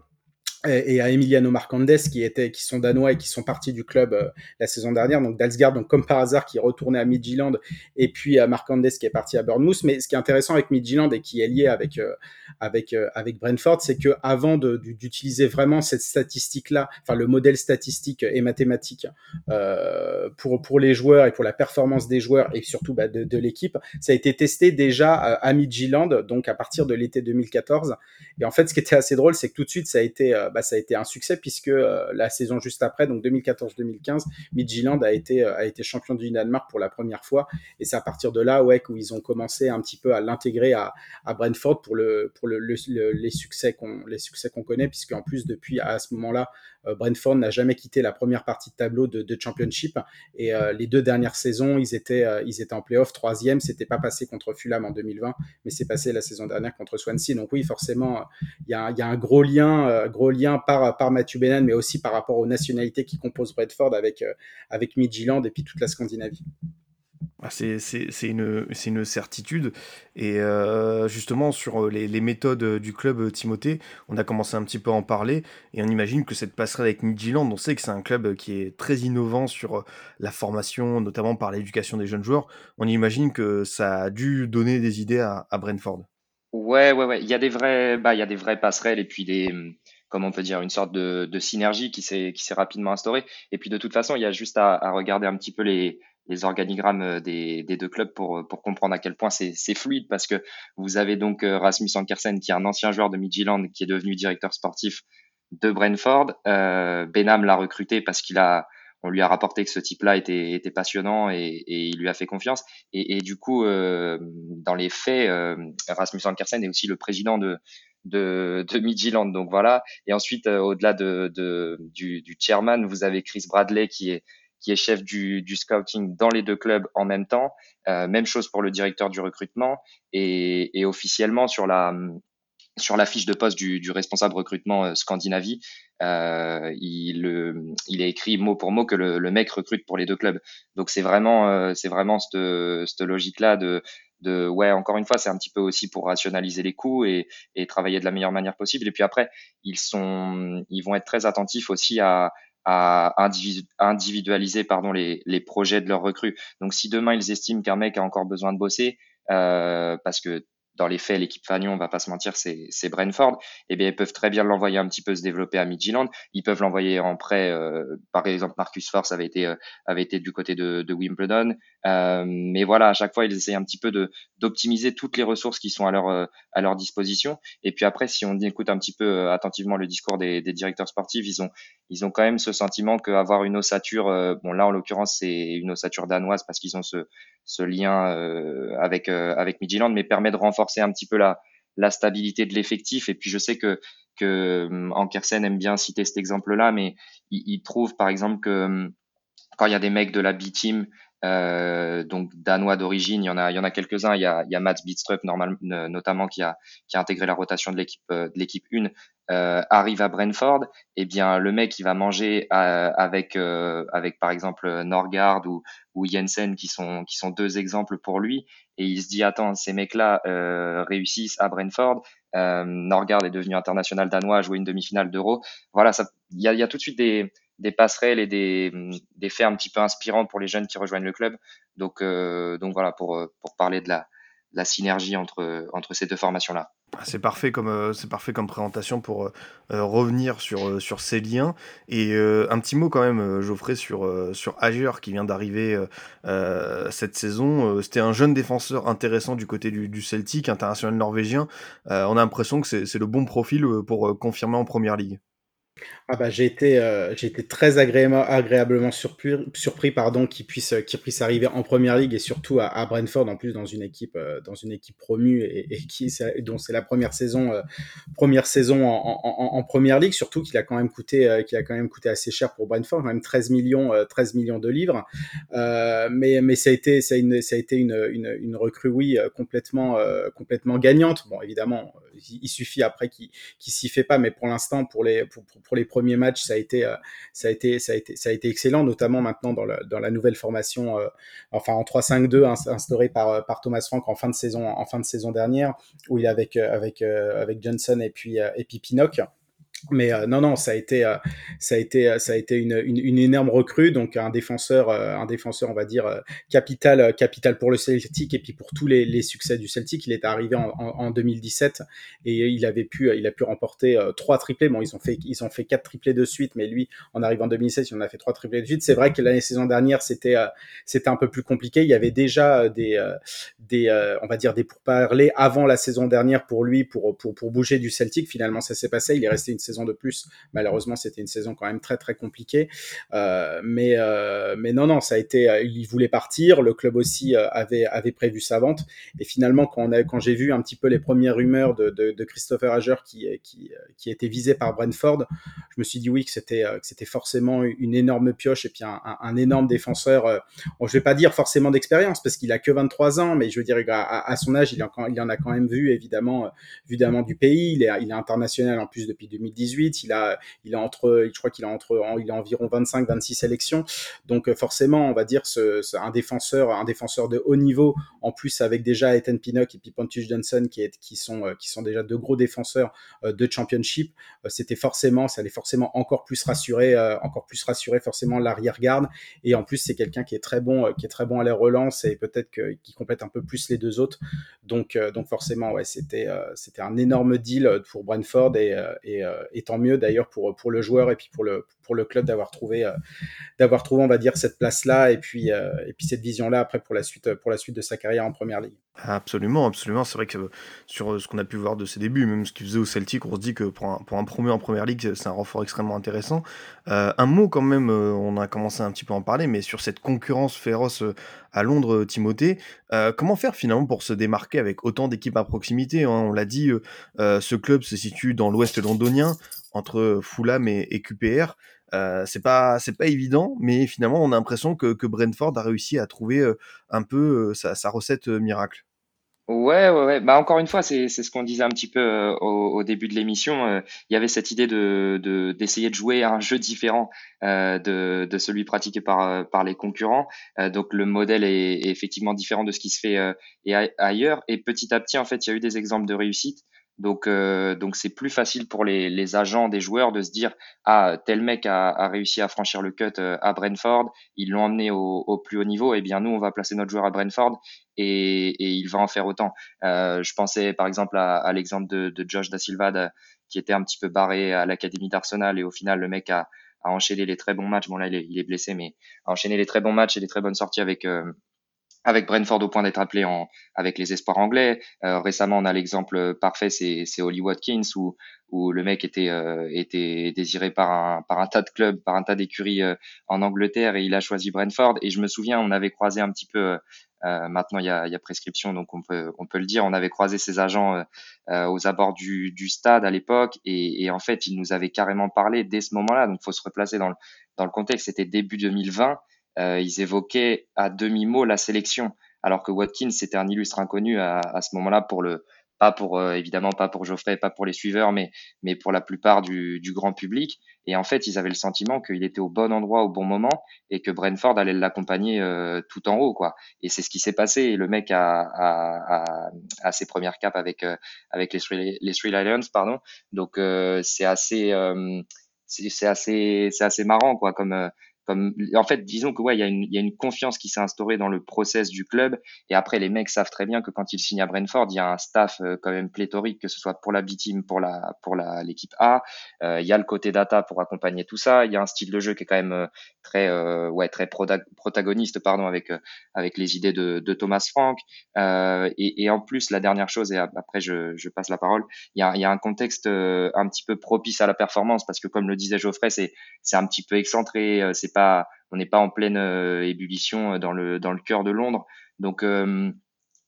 et à Emiliano Marcandes qui étaient qui sont danois et qui sont partis du club euh, la saison dernière. Donc Dalsgaard donc comme par hasard qui retourné à Midtjylland. Et puis à Marcandes qui est parti à Bournemouth. Mais ce qui est intéressant avec Midtjylland et qui est lié avec euh, avec euh, avec Brentford c'est que avant d'utiliser vraiment cette statistique là enfin le modèle statistique et mathématique euh, pour pour les joueurs et pour la performance des joueurs et surtout bah, de, de l'équipe ça a été testé déjà à Midtjylland donc à partir de l'été 2014 et en fait ce qui était assez drôle c'est que tout de suite ça a été bah, ça a été un succès puisque euh, la saison juste après, donc 2014-2015, Midtjylland a été euh, a été champion du Danemark pour la première fois. Et c'est à partir de là où ils ont commencé un petit peu à l'intégrer à, Brentford pour le pour le, le, le les succès qu'on les succès qu'on connaît puisque en plus depuis à ce moment-là Brentford n'a jamais quitté la première partie de tableau de, Championship et les deux dernières saisons, ils étaient, ils étaient en playoff. Troisième, c'était pas passé contre Fulham en 2020, mais c'est passé la saison dernière contre Swansea. Donc oui, forcément, il y a, un gros lien, par, par Bennan, mais aussi par rapport aux nationalités qui composent Brentford avec, avec Midtjylland et puis toute la Scandinavie. Ah, c'est une, une, certitude. Et euh, justement, sur les, les, méthodes du club Timothée, on a commencé un petit peu à en parler. Et on imagine que cette passerelle avec Midtjylland, on sait que c'est un club qui est très innovant sur la formation, notamment par l'éducation des jeunes joueurs. On imagine que ça a dû donner des idées à, à Brentford. Ouais, ouais, ouais. Il y a des vrais, bah, il y a des vraies passerelles et puis des, comment on peut dire, une sorte de, de synergie qui s'est, qui s'est rapidement instaurée. Et puis de toute façon, il y a juste à, à regarder un petit peu les, les organigrammes euh, des, des, deux clubs pour, euh, pour comprendre à quel point c'est fluide parce que vous avez donc euh, Rasmus Ankersen qui est un ancien joueur de Midtjylland qui est devenu directeur sportif de Brentford. Euh, Benham l'a recruté parce qu'il a on lui a rapporté que ce type-là était, était passionnant et, et, il lui a fait confiance. Et, et du coup, euh, dans les faits, euh, Rasmus Ankersen est aussi le président de, de, de. Donc voilà. Et ensuite, au-delà de, de, du, du chairman, vous avez Chris Bradley qui est qui est chef du, du, scouting dans les deux clubs en même temps. Euh, même chose pour le directeur du recrutement et, et officiellement sur la sur la fiche de poste du, du responsable recrutement euh, Scandinavie, euh, il, il est écrit mot pour mot que le, le mec recrute pour les deux clubs. Donc c'est vraiment euh, c'est vraiment cette, cette logique là de de ouais encore une fois c'est un petit peu aussi pour rationaliser les coûts et, et travailler de la meilleure manière possible et puis après ils sont ils vont être très attentifs aussi à à individualiser pardon les, les projets de leurs recrues. Donc si demain ils estiment qu'un mec a encore besoin de bosser, euh, parce que dans les faits, l'équipe Fagnon, on va pas se mentir, c'est, c'est Brentford. Eh bien, ils peuvent très bien l'envoyer un petit peu se développer à Midtjylland. Ils peuvent l'envoyer en prêt. Euh, par exemple, Marcus Force avait été euh, avait été du côté de, de Wimbledon. Euh, mais voilà, à chaque fois, ils essayent un petit peu d'optimiser toutes les ressources qui sont à leur euh, à leur disposition. Et puis après, si on écoute un petit peu euh, attentivement le discours des, des directeurs sportifs, ils ont ils ont quand même ce sentiment qu'avoir une ossature, bon là en l'occurrence c'est une ossature danoise parce qu'ils ont ce ce lien avec avec Midtjylland, mais permet de renforcer un petit peu la, la stabilité de l'effectif. Et puis je sais que que hum, Ankersen aime bien citer cet exemple-là, mais il, il, trouve par exemple que quand il y a des mecs de la B-team, euh, donc danois d'origine, il y en a, il y en a quelques-uns. Il y a, il y a Mats Bidstrup normal, notamment qui a, qui a intégré la rotation de l'équipe, euh, de l'équipe 1, euh, arrive à Brentford. Et eh bien le mec, il va manger euh, avec, euh, avec par exemple Norgard ou, ou Jensen, qui sont, qui sont deux exemples pour lui. Et il se dit attends, ces mecs-là réussissent à Brentford. Norgard est devenu international danois, a joué une demi-finale d'Euro. Voilà, il y a, y a tout de suite des des passerelles et des, des faits un petit peu inspirants pour les jeunes qui rejoignent le club. Donc, euh, donc voilà, pour, euh, pour parler de la, la synergie entre, entre ces deux formations-là. Ah, c'est parfait comme euh, parfait comme présentation pour revenir sur sur ces liens et un petit mot quand même Geoffrey sur sur Azure qui vient d'arriver cette saison c'était un jeune défenseur intéressant du côté du, du Celtic international norvégien on a l'impression que c'est le bon profil pour confirmer en première ligue ah bah, j'ai été, euh, j'ai été très agréablement, agréablement surpris, surpris pardon, qu'il puisse, qu'il puisse arriver en première ligue et surtout à, à Brentford en plus dans une équipe, euh, dans une équipe promue et, et (laughs) qui, dont c'est la première saison, euh, première saison en, en, en, première ligue. Surtout qu'il a quand même coûté, euh, qu'il a quand même coûté assez cher pour Brentford, quand même 13 millions, 13 millions de livres. mais, mais ça a été, ça a, une, ça a été une, une, une recrue, oui, complètement, complètement gagnante. Bon, évidemment, il, suffit après qu'il, qu'il s'y fait pas, mais pour l'instant, pour les, pour, les premier match, ça a été, euh, ça a été, ça a été, ça a été excellent, notamment maintenant dans, la nouvelle formation, euh, enfin en 3-5-2 instaurée par, euh, par Thomas Frank en fin de saison, en fin de saison dernière, où il est avec, avec, avec Johnson et puis, et puis. Mais euh, non, non, ça a été, euh, ça a été, ça a été une, une, une, énorme recrue, donc un défenseur, euh, un défenseur, on va dire capital, capital pour le Celtic et puis pour tous les, les succès du Celtic. Il est arrivé en, en, en, 2017 et il avait pu, il a pu remporter trois triplés. Bon, ils ont fait, ils ont fait quatre triplés de suite, mais lui, en arrivant en 2017, il en a fait trois triplés de suite. C'est vrai que l'année saison dernière, c'était, c'était un peu plus compliqué. Il y avait déjà des, des, on va dire des pourparlers avant la saison dernière pour lui, pour, pour, pour bouger du Celtic. Finalement, ça s'est passé. Il est resté une saison de plus. Malheureusement, c'était une saison quand même très très compliquée. mais mais non non, ça a été, il voulait partir. Le club aussi avait prévu sa vente. Et finalement, quand j'ai vu un petit peu les premières rumeurs de, Christopher Hager qui qui était visé par Brentford, je me suis dit oui que c'était que c'était forcément une énorme pioche et puis un, énorme défenseur. Bon, je vais pas dire forcément d'expérience parce qu'il a que 23 ans, mais je veux dire à, son âge, il, en a quand même vu évidemment, évidemment du pays. Il est, international en plus depuis 2018. Il a, il a entre, je crois qu'il a entre, il a environ 25-26 sélections. Donc forcément, on va dire ce, un défenseur, un défenseur de haut niveau, en plus avec déjà Ethan Pinnock et puis Pontus Johnson qui, sont, qui sont déjà de gros défenseurs de championship. C'était forcément, ça allait forcément encore plus rassurer, encore plus rassurer forcément l'arrière-garde. Et en plus, c'est quelqu'un qui est très bon, qui est très bon à la relance et peut-être qui complète un peu plus les deux autres. Donc, euh, donc forcément, ouais, c'était euh, c'était un énorme deal euh, pour Brentford et, tant mieux d'ailleurs pour pour le joueur et puis pour le pour le club d'avoir trouvé d'avoir trouvé on va dire cette place là et puis et puis cette vision là après pour la suite pour la suite de sa carrière en première ligue. Absolument, absolument. C'est vrai que sur ce qu'on a pu voir de ses débuts, même ce qu'il faisait au Celtic, on se dit que pour un, pour un promu en première ligue, c'est un renfort extrêmement intéressant. un mot quand même, on a commencé un petit peu à en parler, mais sur cette concurrence féroce à Londres, Timothée, comment faire finalement pour se démarquer avec autant d'équipes à proximité. Hein? On l'a dit, euh, euh, ce club se situe dans l'ouest londonien, entre Fulham et, QPR. Euh, c'est pas c'est pas évident, mais finalement on a l'impression que, Brentford a réussi à trouver un peu sa recette miracle. Ouais, ouais, ouais. Bah, encore une fois, c'est ce qu'on disait un petit peu euh, au, début de l'émission. Euh, il y avait cette idée de de d'essayer de jouer un jeu différent euh, de de celui pratiqué par par les concurrents. donc le modèle est, est, effectivement différent de ce qui se fait et ailleurs. Et petit à petit, en fait, il y a eu des exemples de réussite. Donc, euh, donc c'est plus facile pour les, les, agents des joueurs de se dire ah tel mec a, a réussi à franchir le cut euh, à Brentford, ils l'ont emmené au, au, plus haut niveau, et eh bien nous on va placer notre joueur à Brentford et, et il va en faire autant. Euh, je pensais par exemple à, à l'exemple de, de, Josh da Silva qui était un petit peu barré à l'académie d'Arsenal et au final le mec a, a enchaîné les très bons matchs. Bon là il est, il est blessé, mais a enchaîné les très bons matchs et les très bonnes sorties avec euh, avec Brentford au point d'être appelé en, avec les espoirs anglais. Euh, récemment, on a l'exemple parfait, c'est, c'est Holly Watkins, où, où le mec était, euh, était désiré par un, par un tas de clubs, par un tas d'écuries euh, en Angleterre, et il a choisi Brentford. Et je me souviens, on avait croisé un petit peu, maintenant il y a, y a prescription, donc on peut, on peut le dire, on avait croisé ses agents aux abords du, du stade à l'époque, et, et, en fait, il nous avait carrément parlé dès ce moment-là. Donc, faut se replacer dans le, dans le contexte. C'était début 2020 euh, ils évoquaient à demi-mot la sélection, alors que Watkins c'était un illustre inconnu à, à ce moment-là pour le pas pour euh, évidemment pas pour Geoffrey, pas pour les suiveurs, mais mais pour la plupart du, du grand public. Et en fait, ils avaient le sentiment qu'il était au bon endroit au bon moment et que Brentford allait l'accompagner euh, tout en haut, quoi. Et c'est ce qui s'est passé. Et le mec a, a, a, a ses premières capes avec avec les Three, Lions, pardon. Donc c'est assez c'est assez c'est assez marrant, quoi, comme en fait disons que ouais il y a une y a une confiance qui s'est instaurée dans le process du club. Et après les mecs savent très bien que quand ils signent à Brentford il y a un staff euh, quand même pléthorique que ce soit pour la B team pour la pour la l'équipe A. Euh, il y a le côté data pour accompagner tout ça. Il y a un style de jeu qui est quand même euh, très ouais très protagoniste pardon avec avec les idées de, de Thomas Frank. Et, et en plus la dernière chose et après je, je passe la parole il y a il y a un contexte un petit peu propice à la performance parce que comme le disait Geoffrey c'est c'est un petit peu excentré c'est pas, on n'est pas en pleine euh, ébullition euh, dans le dans le cœur de Londres. Donc euh,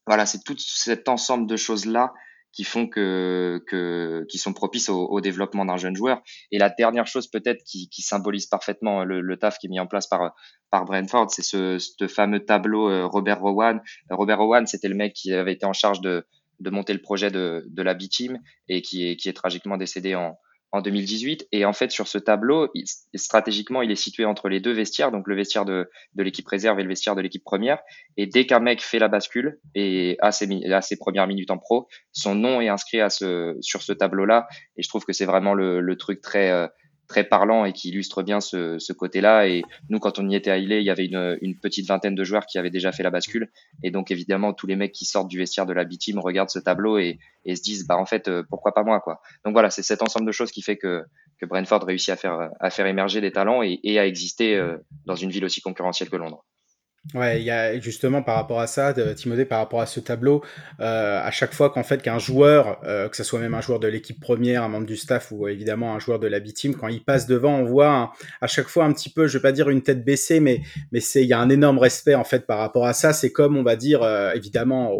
voilà, c'est tout cet ensemble de choses là qui font que, que qui sont propices au, développement d'un jeune joueur. Et la dernière chose peut-être qui, symbolise parfaitement le, le, taf qui est mis en place par par Brentford, c'est ce, ce fameux tableau Robert Rowan. Robert Rowan, c'était le mec qui avait été en charge de de monter le projet de, de la B-Team et qui est, qui est tragiquement décédé en, en 2018. Et en fait, sur ce tableau, stratégiquement, il est situé entre les deux vestiaires, donc le vestiaire de, de l'équipe réserve et le vestiaire de l'équipe première. Et dès qu'un mec fait la bascule et a ses, ses premières minutes en pro, son nom est inscrit à ce, sur ce tableau-là. Et je trouve que c'est vraiment le, le truc très, euh, très parlant et qui illustre bien ce, ce côté-là. Et nous, quand on y était à Ilé, il y avait une, une, petite vingtaine de joueurs qui avaient déjà fait la bascule. Et donc, évidemment, tous les mecs qui sortent du vestiaire de la B-Team regardent ce tableau et, et, se disent, bah, en fait, euh, pourquoi pas moi, quoi. Donc voilà, c'est cet ensemble de choses qui fait que, que Brentford réussit à faire, à faire émerger des talents et, et à exister euh, dans une ville aussi concurrentielle que Londres. Ouais, il y a justement par rapport à ça, Timothée, par rapport à ce tableau, euh, à chaque fois qu'en fait qu'un joueur, euh, que ce soit même un joueur de l'équipe première, un membre du staff ou évidemment un joueur de la B-team, quand il passe devant, on voit à chaque fois un petit peu, je vais pas dire une tête baissée, mais mais c'est il y a un énorme respect en fait par rapport à ça. C'est comme on va dire euh, évidemment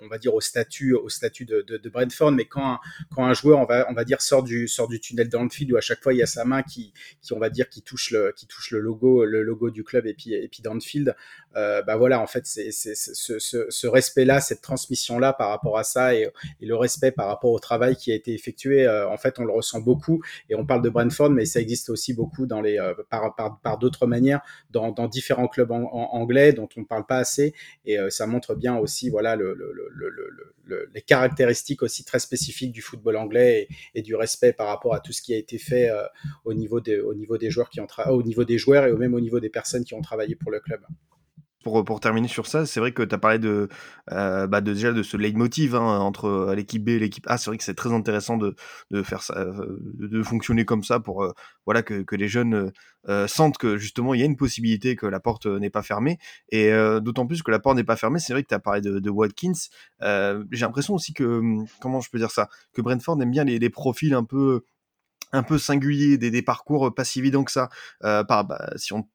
on va dire au statut de, Brentford, mais quand un, joueur on va dire sort du tunnel dans le field où à chaque fois il y a sa main qui on va dire qui touche le logo du club et puis dans le field, euh, bah voilà en fait ce, ce, ce respect là cette transmission là par rapport à ça et, le respect par rapport au travail qui a été effectué euh, en fait on le ressent beaucoup et on parle de Brentford mais ça existe aussi beaucoup euh, par d'autres manières dans, différents clubs anglais dont on ne parle pas assez et euh, ça montre bien aussi voilà le, le, les caractéristiques aussi très spécifiques du football anglais et, et, du respect par rapport à tout ce qui a été fait euh, au niveau des au niveau des joueurs qui ont au niveau des joueurs et même au niveau des personnes qui ont travaillé pour le club. Pour, terminer sur ça, c'est vrai que tu as parlé euh, bah de, déjà de ce leitmotiv hein, entre euh, l'équipe B et l'équipe A. C'est vrai que c'est très intéressant de, faire euh, de fonctionner comme ça pour voilà que, les jeunes sentent que justement il y a une possibilité que la porte n'est pas fermée. Et d'autant plus que la porte n'est pas fermée, c'est vrai que tu as parlé de, Watkins. J'ai l'impression aussi que, hum, comment je peux dire ça, que Brentford aime bien les, profils un peu un peu singuliers, des, parcours pas si évidents que ça. bah, si on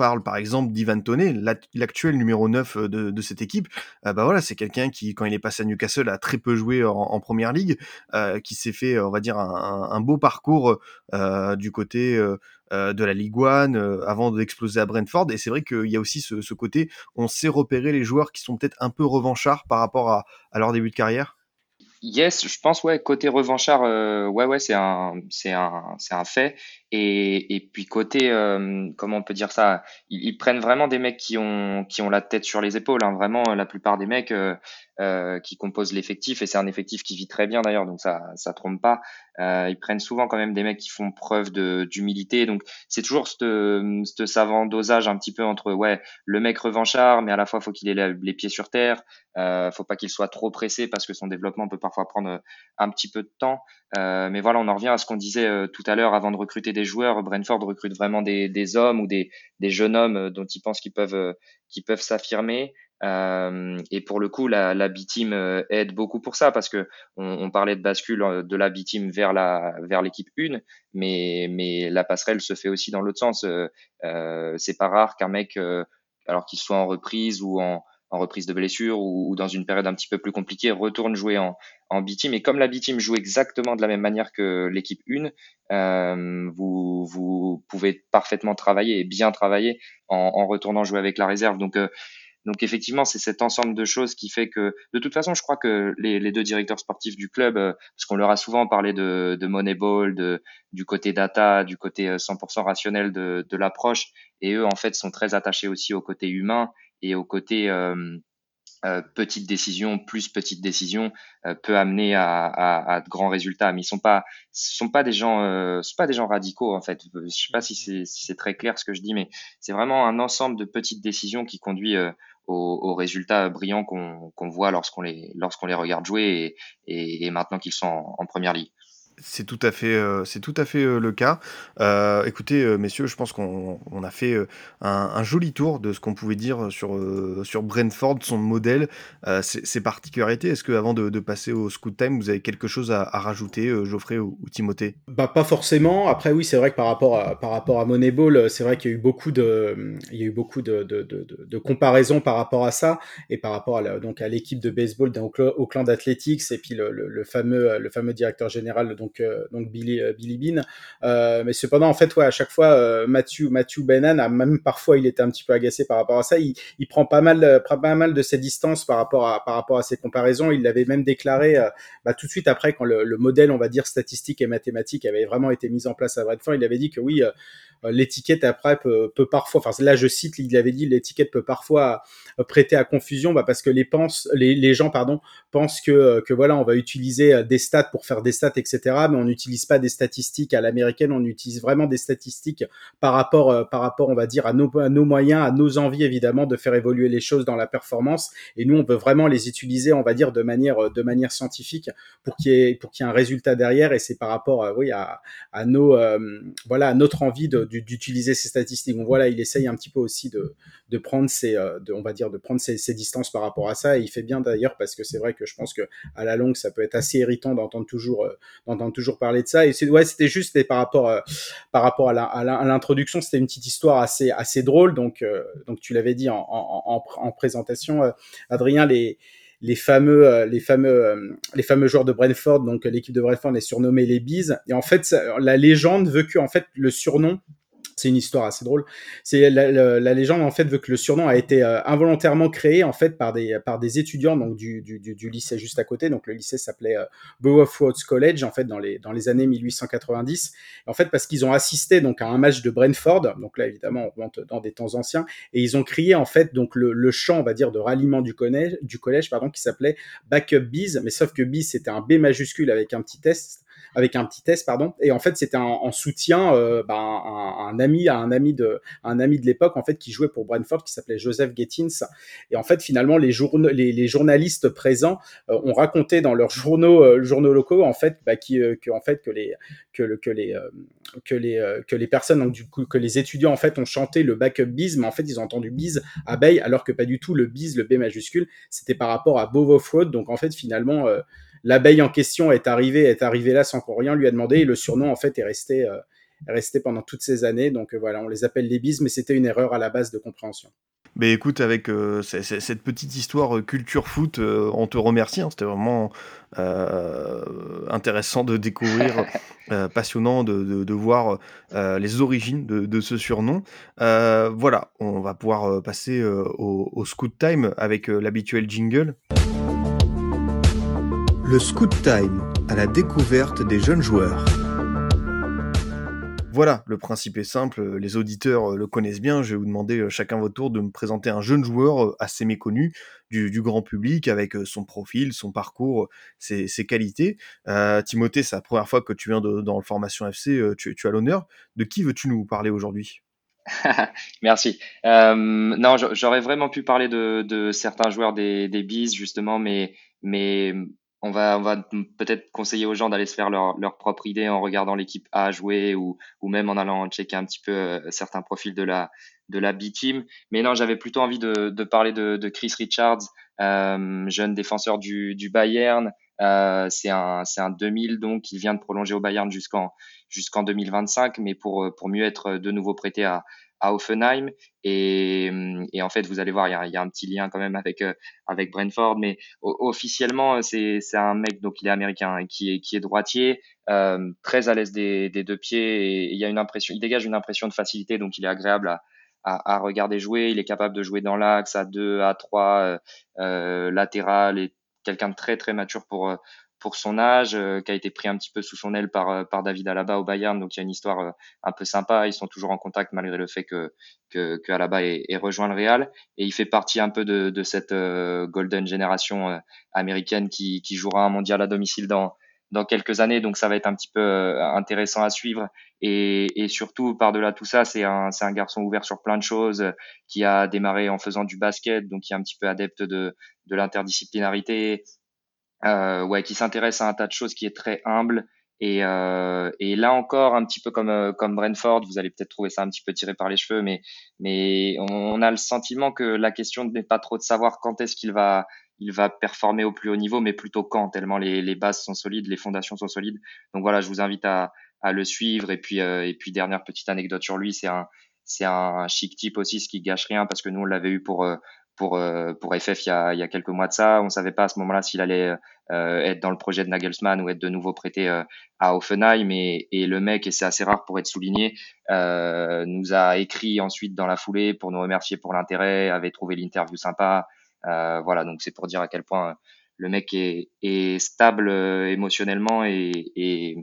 parle par exemple d'Ivan Toney, l'actuel numéro 9 euh, de, de cette équipe, euh, bah voilà, c'est quelqu'un qui, quand il est passé à Newcastle, a très peu joué en, en première ligue, euh, qui s'est fait, on va dire, un, beau parcours du côté de la Ligue 1 avant d'exploser à Brentford. Et c'est vrai qu'il y a aussi ce, ce, côté, on sait repérer les joueurs qui sont peut-être un peu revanchards par rapport à, à leur début de carrière? Yes, je pense ouais côté revanchard, euh, ouais ouais c'est un c'est un c'est un fait et et puis côté euh, comment on peut dire ça, ils, prennent vraiment des mecs qui ont qui ont la tête sur les épaules. Hein. Vraiment la plupart des mecs euh, euh, qui composent l'effectif et c'est un effectif qui vit très bien d'ailleurs donc ça ça trompe pas. Euh, ils prennent souvent quand même des mecs qui font preuve de d'humilité donc c'est toujours ce ce savant dosage un petit peu entre ouais le mec revanchard mais à la fois faut qu'il ait les pieds sur terre, euh, faut pas qu'il soit trop pressé parce que son développement peut parfois prendre un petit peu de temps. Euh, mais voilà, on en revient à ce qu'on disait euh, tout à l'heure avant de recruter des joueurs. Brentford recrute vraiment des, des hommes ou des, des jeunes hommes euh, dont ils pensent qu'ils peuvent, euh, s'affirmer. Euh, et pour le coup, la, la B-team aide beaucoup pour ça parce que on, parlait de bascule de la B-team vers l'équipe 1, mais la passerelle se fait aussi dans l'autre sens. C'est pas rare qu'un mec, alors qu'il soit en reprise ou en en reprise de blessure ou, ou, dans une période un petit peu plus compliquée, retourne jouer en, en B-Team. Et comme la B-Team joue exactement de la même manière que l'équipe 1, euh, vous, vous pouvez parfaitement travailler et bien travailler en, en retournant jouer avec la réserve. Donc, euh, donc effectivement, c'est cet ensemble de choses qui fait que, de toute façon, je crois que les, les deux directeurs sportifs du club, euh, parce qu'on leur a souvent parlé de, de Moneyball, de, du côté data, du côté 100% euh, rationnel de, de l'approche, et eux en fait sont très attachés aussi au côté humain et au côté euh, euh, petite décision plus petite décision euh, peut amener à, à, à, de grands résultats. Mais ils sont pas, ce sont pas des gens, euh, sont pas des gens radicaux en fait. Je sais pas si c'est si très clair ce que je dis, mais c'est vraiment un ensemble de petites décisions qui conduit euh, aux, aux, résultats brillants qu'on qu'on voit lorsqu'on les lorsqu'on les regarde jouer et, et, et maintenant qu'ils sont en, en première ligue. C'est tout à fait, euh, c'est tout à fait euh, le cas. Euh, écoutez, messieurs, je pense qu'on on a fait un, joli tour de ce qu'on pouvait dire sur sur Brentford, son modèle, ses, particularités. Est-ce que avant de, passer au scoot time, vous avez quelque chose à, rajouter, Geoffrey ou, Timothée? Bah pas forcément. Après oui, c'est vrai que par rapport à par rapport à Moneyball, c'est vrai qu'il y a eu beaucoup de il y a eu beaucoup de, de, comparaisons par rapport à ça et par rapport à donc à l'équipe de baseball d'Auckland Athletics et puis le, le, le, fameux le fameux directeur général donc donc euh, donc Billy euh, Billy Bean. Euh, mais cependant en fait ouais à chaque fois Matthew Matthew Benan a même parfois il était un petit peu agacé par rapport à ça. Il, prend pas mal pas mal de ses distances par rapport à par rapport à ces comparaisons. Il l'avait même déclaré bah, tout de suite après quand le, le, modèle on va dire statistique et mathématique avait vraiment été mis en place à Bradford. Il avait dit que oui l'étiquette après peut, parfois, enfin là je cite, il avait dit l'étiquette peut parfois prêter à confusion, bah, parce que les les, les gens pardon pensent que que voilà on va utiliser des stats pour faire des stats etc Mais on n'utilise pas des statistiques à l'américaine. On utilise vraiment des statistiques par rapport, par rapport, on va dire, à nos, moyens, à nos envies évidemment de faire évoluer les choses dans la performance. Et nous, on veut vraiment les utiliser, on va dire, de manière, de manière scientifique pour qu'il y ait, un résultat derrière. Et c'est par rapport, oui, à, nos, voilà, notre envie d'utiliser ces statistiques. Donc voilà, il essaye un petit peu aussi de, de prendre ses, de, on va dire, de prendre ses, distances par rapport à ça. Et il fait bien d'ailleurs parce que c'est vrai que je pense que à la longue, ça peut être assez irritant d'entendre toujours, euh, toujours parler de ça. Et ouais, c'était juste et par rapport, euh, par rapport à, l'introduction, c'était une petite histoire assez, assez drôle. Donc, euh, donc tu l'avais dit en, en, en présentation, Adrien, les les fameux, les fameux, les fameux joueurs de Brentford, donc l'équipe de Brentford est surnommée les Bees. Et en fait, la légende veut que en fait le surnom c'est une histoire assez drôle. C'est la, légende en fait veut que le surnom a été euh, involontairement créé en fait par des par des étudiants donc du, du, lycée juste à côté. Donc le lycée s'appelait euh, Boworth College en fait dans les dans les années 1890. en fait parce qu'ils ont assisté donc à un match de Brentford. Donc là évidemment on remonte dans des temps anciens et ils ont crié en fait donc le, le chant on va dire de ralliement du collège du collège pardon qui s'appelait Backup Bees. Mais sauf que Bees c'était un B majuscule avec un petit test avec un petit test, pardon. Et en fait, c'était en, soutien euh, bah, un, ami, à un ami de, un ami de l'époque en fait qui jouait pour Brentford, qui s'appelait Joseph Gettins. Et en fait, finalement, les, les, les journalistes présents euh, ont raconté dans leurs journaux, euh, journaux locaux en fait, bah, que en fait que les que, que les que les que les personnes donc du coup que les étudiants en fait ont chanté le backup biz, mais en fait ils ont entendu biz abeille, alors que pas du tout le biz, le B majuscule, c'était par rapport à Bovo Donc en fait, finalement l'abeille en question est arrivée, est arrivée là sans qu'on rien lui a demandé. Et le surnom, en fait, est resté, euh, resté pendant toutes ces années. Donc euh, voilà, on les appelle les bises, mais c'était une erreur à la base de compréhension. Mais écoute, avec euh, cette petite histoire culture foot, on te remercie. Hein. C'était vraiment intéressant de découvrir, (laughs) passionnant de, de, voir les origines de, de ce surnom. voilà, on va pouvoir passer au, au, Scoot Time avec l'habituel jingle. Le Scoot Time, à la découverte des jeunes joueurs. Voilà, le principe est simple, les auditeurs le connaissent bien, je vais vous demander euh, chacun votre tour de me présenter un jeune joueur euh, assez méconnu du, grand public avec euh, son profil, son parcours, ses, qualités. Timothée, c'est la première fois que tu viens dans le Formation FC, tu, as l'honneur. De qui veux-tu nous parler aujourd'hui? (laughs) Merci. non, j'aurais vraiment pu parler de, certains joueurs des, des Bees, justement, mais, mais on va, on va peut-être conseiller aux gens d'aller se faire leur, leur propre idée en regardant l'équipe A jouer ou, ou même en allant checker un petit peu euh, certains profils de la, de la B-team. Mais non, j'avais plutôt envie de, de parler de, de, Chris Richards, euh, jeune défenseur du, du Bayern. Euh, c'est un, c'est un 2000 donc il vient de prolonger au Bayern jusqu'en jusqu'en 2025, mais pour pour mieux être de nouveau prêté à à Offenheim. Et, et, en fait, vous allez voir, il y a, y a un petit lien quand même avec euh, avec Brentford, mais officiellement, c'est c'est un mec donc il est américain et qui est qui est droitier, euh, très à l'aise des, des deux pieds. Et il y a une impression, il dégage une impression de facilité, donc il est agréable à à, à regarder jouer. Il est capable de jouer dans l'axe à deux, à trois, euh, euh latéral et quelqu'un de très très mature pour pour son âge, euh, qui a été pris un petit peu sous son aile par, euh, par David Alaba au Bayern. Donc il y a une histoire euh, un peu sympa. Ils sont toujours en contact malgré le fait que, que, que Alaba ait, rejoint le Real. Et il fait partie un peu de, de cette golden génération américaine qui, qui jouera un mondial à domicile dans, dans quelques années. Donc ça va être un petit peu intéressant à suivre. Et, et surtout, par-delà tout ça, c'est un, c'est un garçon ouvert sur plein de choses, qui a démarré en faisant du basket, donc qui est un petit peu adepte de, de l'interdisciplinarité, ouais, qui s'intéresse à un tas de choses, qui est très humble. Et, euh, et là encore, un petit peu comme euh, comme Brentford, vous allez peut-être trouver ça un petit peu tiré par les cheveux, mais mais on, a le sentiment que la question n'est pas trop de savoir quand est-ce qu'il va il va performer au plus haut niveau, mais plutôt quand, tellement les, les bases sont solides, les fondations sont solides. Donc voilà, je vous invite à, à le suivre. Et puis euh, et puis dernière petite anecdote sur lui, c'est un c'est un chic type aussi, ce qui gâche rien parce que nous on l'avait eu pour euh, pour euh, FF il y a, il y a quelques mois de ça. On savait pas à ce moment-là s'il allait euh, être dans le projet de Nagelsmann ou être de nouveau prêté euh, à Offenheim. Et, le mec, et c'est assez rare pour être souligné, nous a écrit ensuite dans la foulée pour nous remercier pour l'intérêt, avait trouvé l'interview sympa. voilà, donc c'est pour dire à quel point le mec est, stable émotionnellement et, et,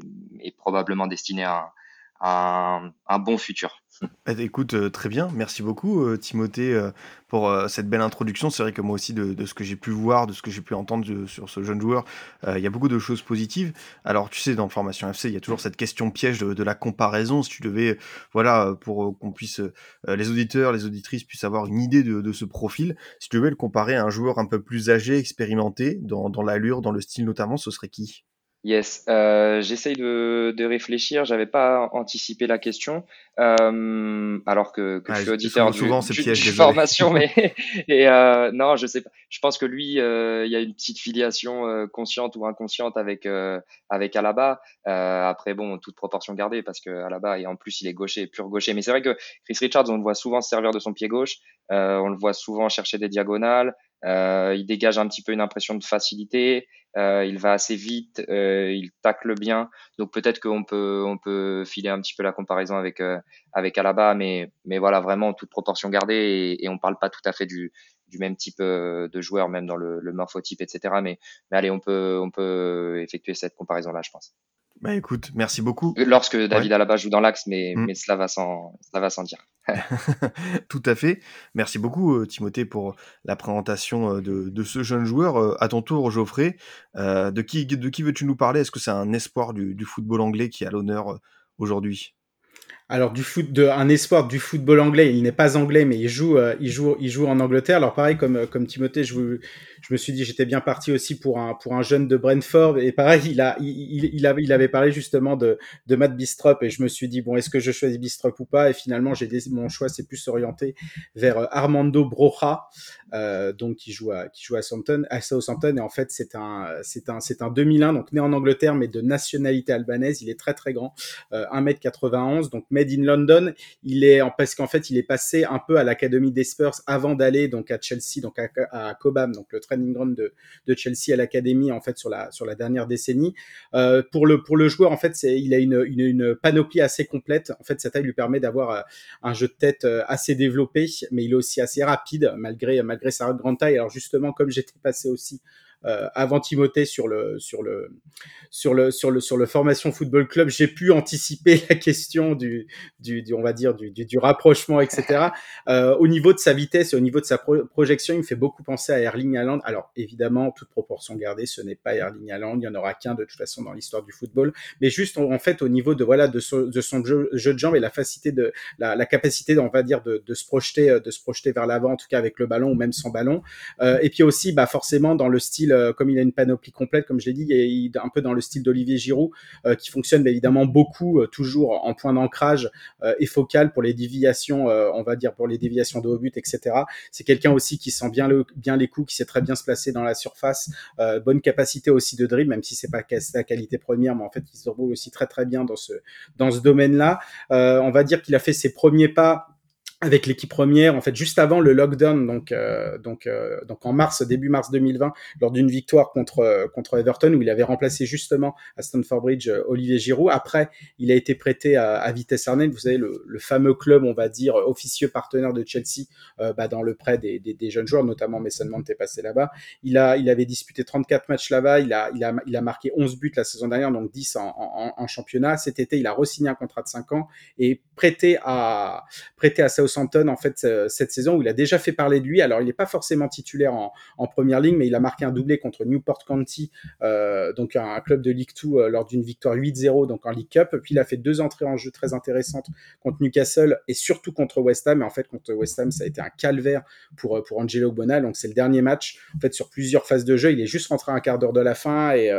probablement destiné à un bon futur. Eh, écoute, euh, très bien, merci beaucoup euh, Timothée euh, pour cette belle introduction. C'est vrai que moi aussi, de, ce que j'ai pu voir, de ce que j'ai pu entendre sur ce jeune joueur, il y a beaucoup de choses positives. Alors, tu sais, dans Formation FC, il y a toujours cette question piège de, la comparaison. Si tu devais, voilà, pour qu'on puisse, les auditeurs, les auditrices puissent avoir une idée de, de ce profil, si tu devais le comparer à un joueur un peu plus âgé, expérimenté, dans, dans l'allure, dans le style notamment, ce serait qui? Yes, euh, j'essaye de, de réfléchir. J'avais pas anticipé la question, euh, alors que, que Ah, je suis auditeur souvent- souvent, du, piège, du formation, mais (laughs) (laughs) et euh, non, je sais pas. Je pense que lui, euh, il y a une petite filiation euh, consciente ou inconsciente avec euh, avec Alaba. Euh, après, bon, toute proportion gardée, parce que Alaba et en plus il est gaucher, pur gaucher. Mais c'est vrai que Chris Richards, on le voit souvent se servir de son pied gauche. Euh, on le voit souvent chercher des diagonales. Euh, il dégage un petit peu une impression de facilité. Euh, il va assez vite, euh, il tacle bien. Donc peut-être qu'on peut on peut filer un petit peu la comparaison avec avec Alaba, mais mais voilà vraiment toute proportion gardée et, et on parle pas tout à fait du même type de joueur, même dans le, le morphotype, etc. Mais mais allez, on peut on peut effectuer cette comparaison là, je pense. Bah écoute, merci beaucoup. Lorsque David Alaba joue dans l'axe, mais Mm. mais cela va sans cela va sans dire. (laughs) Tout à fait. Merci beaucoup, euh, Timothée, pour la présentation euh, de, de ce jeune joueur. Euh, À ton tour, Geoffrey, euh, de qui, de qui veux-tu nous parler? Est-ce que c'est un espoir du, du football anglais qui est à l'honneur euh, aujourd'hui? Alors du foot, de, un espoir du football anglais. Il n'est pas anglais, mais il joue, euh, il joue, il joue en Angleterre. Alors pareil comme euh, comme Timothée, je, vous- je me suis dit j'étais bien parti aussi pour un pour un jeune de Brentford. Et pareil, il a il, il, avait il avait parlé justement de de Matt Bistrop et je me suis dit bon est-ce que je choisis Bistrop ou pas? Et finalement j'ai mon choix s'est plus orienté vers euh, Armando Broja, euh, donc qui joue à qui joue à Southampton, à Southampton. Et en fait c'est un c'est un c'est un 2001 donc né en Angleterre mais de nationalité albanaise. Il est très très grand, euh, 1m91 donc made in London il est parce qu'en fait il est passé un peu à l'académie des Spurs avant d'aller donc à Chelsea donc à, à Cobham donc le de, Chelsea à l'académie en fait sur la sur la dernière décennie. Euh, pour le pour le joueur en fait c'est il a une, une une panoplie assez complète. En fait sa taille lui permet d'avoir euh, un jeu de tête euh, assez développé mais il est aussi assez rapide malgré malgré sa grande taille. Alors justement comme j'étais passé aussi avant Timothée sur le sur le sur le sur le sur le formation football club j'ai pu anticiper (laughs) la question du du, du on va dire du, du, du rapprochement etc (laughs) euh, au niveau de sa vitesse et au niveau de sa pro projection il me fait beaucoup penser à Erling Haaland. Alors évidemment toute proportion gardée ce n'est pas Erling Haaland il y en aura qu'un de toute façon dans l'histoire du football. Mais juste en, en fait au niveau de voilà de, so, de son jeu, jeu, de jambes et la facilité de la, la capacité on va dire de, de se projeter de se projeter vers l'avant en tout cas avec le ballon ou même sans ballon. Euh, et puis aussi bah forcément dans le style euh, comme il a une panoplie complète comme je l'ai dit un peu dans le style d'Olivier Giroud euh, qui fonctionne évidemment beaucoup euh, toujours en point d'ancrage et focal pour les déviations on va dire pour les déviations de haut but etc c'est quelqu'un aussi qui sent bien le bien les coups qui sait très bien se placer dans la surface bonne capacité aussi de dribble même si c'est pas sa qualité première mais en fait il se débrouille aussi très très bien dans ce dans ce domaine là euh, on va dire qu'il a fait ses premiers pas avec l'équipe première en fait juste avant le lockdown donc euh, donc euh, donc en mars début mars 2020 lors d'une victoire contre euh, contre Everton où il avait remplacé justement à Stamford Bridge euh, Olivier Giroud. Après il a été prêté à, à Vitesse Arnhem. Vous savez le, le, fameux club on va dire officieux partenaire de Chelsea euh, bah, dans le prêt des, des, des, jeunes joueurs notamment Mason Mount est passé là-bas. Il a il avait disputé 34 matchs là-bas. Il a il a il a marqué 11 buts la saison dernière donc 10 en, en, championnat. Cet été il a re-signé un contrat de 5 ans et prêté à prêté à Southampton en fait euh, cette saison où il a déjà fait parler de lui. Alors il n'est pas forcément titulaire en, première ligne, mais il a marqué un doublé contre Newport County, euh, donc un, club de League 2 euh, lors d'une victoire 8-0 donc en League Cup. Puis il a fait deux entrées en jeu très intéressantes contre Newcastle et surtout contre West Ham. Et en fait contre West Ham ça a été un calvaire pour Angelo Bonal. Donc c'est le dernier match. En fait sur plusieurs phases de jeu, il est juste rentré un quart d'heure de la fin et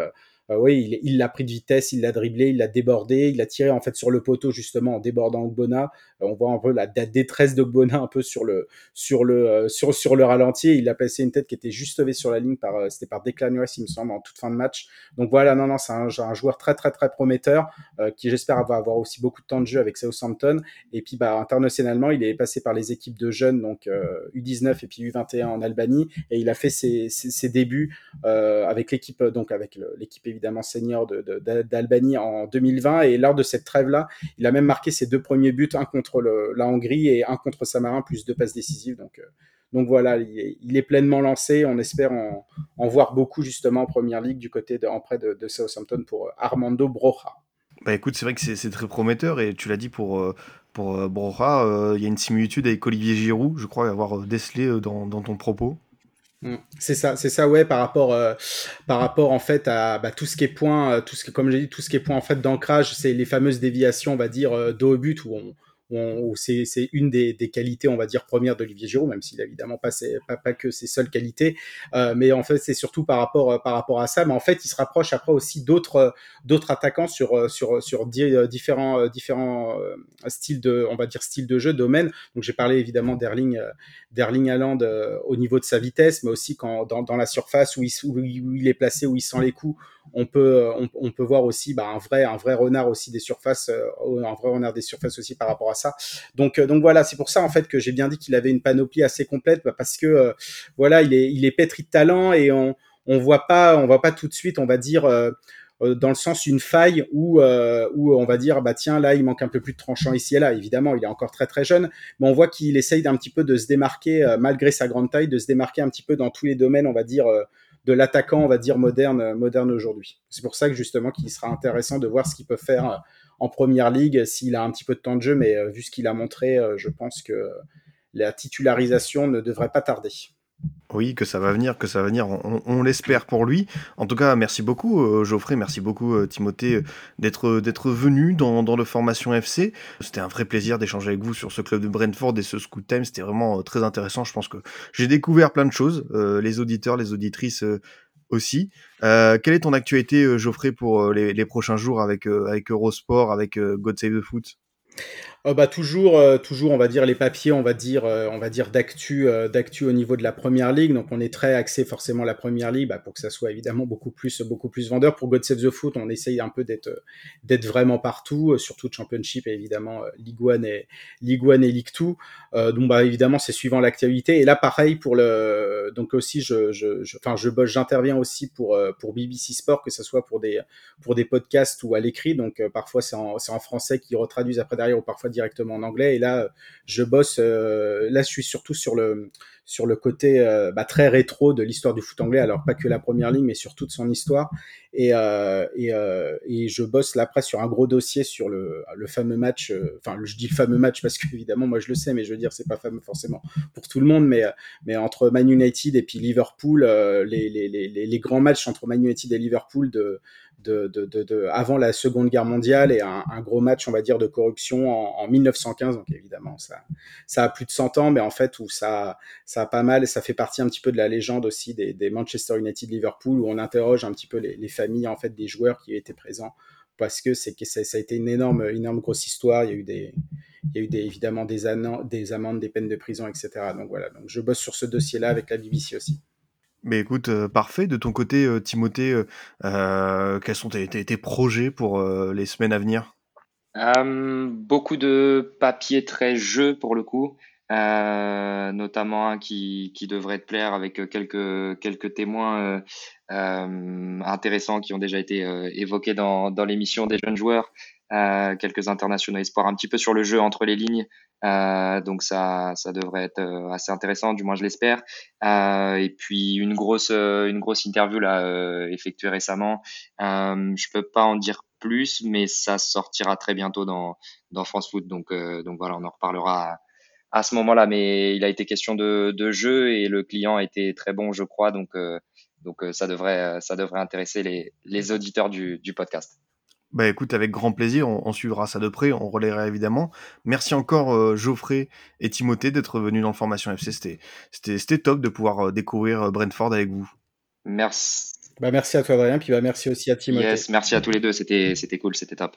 oui, il l'a pris de vitesse, il l'a dribblé, il l'a débordé, il a tiré en fait sur le poteau justement en débordant Ogbona. Euh, on voit un peu la, la détresse d'Ogbona un peu sur le sur le euh, sur sur le ralenti. Il a placé une tête qui était juste levée sur la ligne par euh, c'était par Declan Rice il me semble en toute fin de match. Donc voilà, non non, c'est un, joueur très très très prometteur euh, qui j'espère va avoir aussi beaucoup de temps de jeu avec Southampton. Et puis bah internationalement, il est passé par les équipes de jeunes donc U19 et puis U21 en Albanie et il a fait ses, ses, débuts euh, avec l'équipe donc avec l'équipe évidemment senior d'Albanie en 2020 et lors de cette trêve là il a même marqué ses deux premiers buts un contre la Hongrie et un contre Samarin plus deux passes décisives donc euh, donc voilà, il est, pleinement lancé. On espère en, en, voir beaucoup justement en première ligue du côté de, en près de, Southampton pour Armando Broja. Bah écoute, c'est vrai que c'est très prometteur et tu l'as dit pour, pour Brocha, il y a une similitude avec Olivier Giroud, je crois avoir décelé dans ton propos. Mm. C'est ça, c'est ça, ouais, par rapport, euh, par rapport en fait à bah, tout ce qui est point, euh, tout ce que, comme j'ai dit, tout ce qui est point en fait d'ancrage, c'est les fameuses déviations, on va dire, euh, dos au but où on, c'est une des, qualités, on va dire, premières d'Olivier Giroud, même s'il évidemment pas, que ses seules qualités, euh, mais en fait, c'est surtout par rapport, euh, par rapport à ça. Mais en fait, il se rapproche après aussi d'autres, euh, attaquants sur, différents, styles de, de jeu, domaines. Donc, j'ai parlé évidemment d'Erling, d'Erling Haaland au niveau de sa vitesse, mais aussi dans, la surface où il, est placé, où il sent les coups, on peut, voir aussi bah, un vrai, un vrai renard aussi des surfaces, un vrai renard des surfaces aussi par rapport à euh, donc voilà, c'est pour ça en fait que j'ai bien dit qu'il avait une panoplie assez complète bah, parce que euh, voilà, il est, pétri de talent et on, on voit pas, tout de suite, on va dire euh, dans le sens une faille où, où on va dire bah tiens là il manque un peu plus de tranchant ici et là. Évidemment il est encore très très jeune mais on voit qu'il essaye d'un petit peu de se démarquer malgré sa grande taille de se démarquer un petit peu dans tous les domaines on va dire de l'attaquant on va dire moderne moderne aujourd'hui. C'est pour ça que justement qu'il sera intéressant de voir ce qu'il peut faire en première ligue s'il a un petit peu de temps de jeu, mais euh, vu ce qu'il a montré, euh, je pense que la titularisation ne devrait pas tarder. Oui, que ça va venir, que ça va venir, on, l'espère pour lui. En tout cas, merci beaucoup euh, Geoffrey, merci beaucoup Timothée d'être d'être venu dans, dans le Formation FC. C'était un vrai plaisir d'échanger avec vous sur ce club de Brentford et ce Scoot Time, c'était vraiment très intéressant. Je pense que j'ai découvert plein de choses. les auditeurs, les auditrices aussi. Euh, quelle est ton actualité, euh, Geoffrey, pour euh, les, les, prochains jours avec, avec Eurosport, avec God Save the Foot? Euh, bah, toujours, euh, toujours, on va dire les papiers, on va dire, euh, on va dire d'actu, d'actu au niveau de la première ligue. Donc, on est très axé forcément la première ligue, bah, pour que ça soit évidemment beaucoup plus, beaucoup plus vendeur. Pour God Save the Foot, on essaye un peu d'être, d'être vraiment partout, surtout Championship et évidemment Ligue 1 et Ligue 1 et Ligue 2. donc, bah, évidemment, c'est suivant l'actualité. Et là, pareil pour le, donc aussi, je, je, j'interviens aussi pour pour BBC Sport, que ce soit pour des, pour des podcasts ou à l'écrit. Donc, parfois c'est en, c'est en français qui retraduisent après derrière ou parfois directement en anglais. Et là, je bosse. Euh, là, je suis surtout sur le sur le côté euh, bah, très rétro de l'histoire du foot anglais. Alors pas que la première ligne, mais sur toute son histoire. Et, euh, et, et, je bosse là après sur un gros dossier sur le, le fameux match. Enfin, je dis le fameux match parce que (laughs) évidemment, moi je le sais, mais je veux dire, c'est pas fameux forcément pour tout le monde. Mais mais entre Man United et puis Liverpool, les, les, les, les grands matchs entre Man United et Liverpool de de, de, de, avant la Seconde Guerre mondiale et un, un, gros match, on va dire, de corruption en, en, 1915. Donc évidemment, ça, ça a plus de 100 ans, mais en fait, où ça, ça a pas mal, ça fait partie un petit peu de la légende aussi des, des Manchester United-Liverpool, où on interroge un petit peu les, les, familles en fait des joueurs qui étaient présents, parce que c'est que ça, ça, a été une énorme, énorme grosse histoire. Il y a eu des, il y a eu des, évidemment des, des amendes, des peines de prison, etc. Donc voilà. Donc je bosse sur ce dossier-là avec la BBC aussi. Mais écoute, euh, parfait. De ton côté, euh, Timothée, euh, quels sont tes, tes, projets pour les semaines à venir? Beaucoup de papiers très jeux pour le coup, notamment un qui, qui devrait te plaire avec quelques, quelques témoins intéressants qui ont déjà été évoqués dans, dans l'émission des jeunes joueurs. Euh, quelques internationaux espoirs un petit peu sur le jeu entre les lignes. Euh, donc ça, ça devrait être euh, assez intéressant, du moins je l'espère. Euh, et puis une grosse, euh, une grosse interview là effectuée récemment. je peux pas en dire plus, mais ça sortira très bientôt dans, dans France Foot. Donc, donc voilà, on en reparlera. À, ce moment-là, mais il a été question de, de jeu et le client a été très bon, je crois. Donc, donc ça devrait, ça devrait intéresser les, les auditeurs du, du podcast. Bah écoute, avec grand plaisir, on, suivra ça de près, on relaiera évidemment. Merci encore euh, Geoffrey et Timothée d'être venus dans le Formation FC. C'était top de pouvoir euh, découvrir euh, Brentford avec vous. Merci. Bah merci à toi Adrien, puis bah merci aussi à Timothée. Yes, merci à tous les deux, c'était cool, c'était top.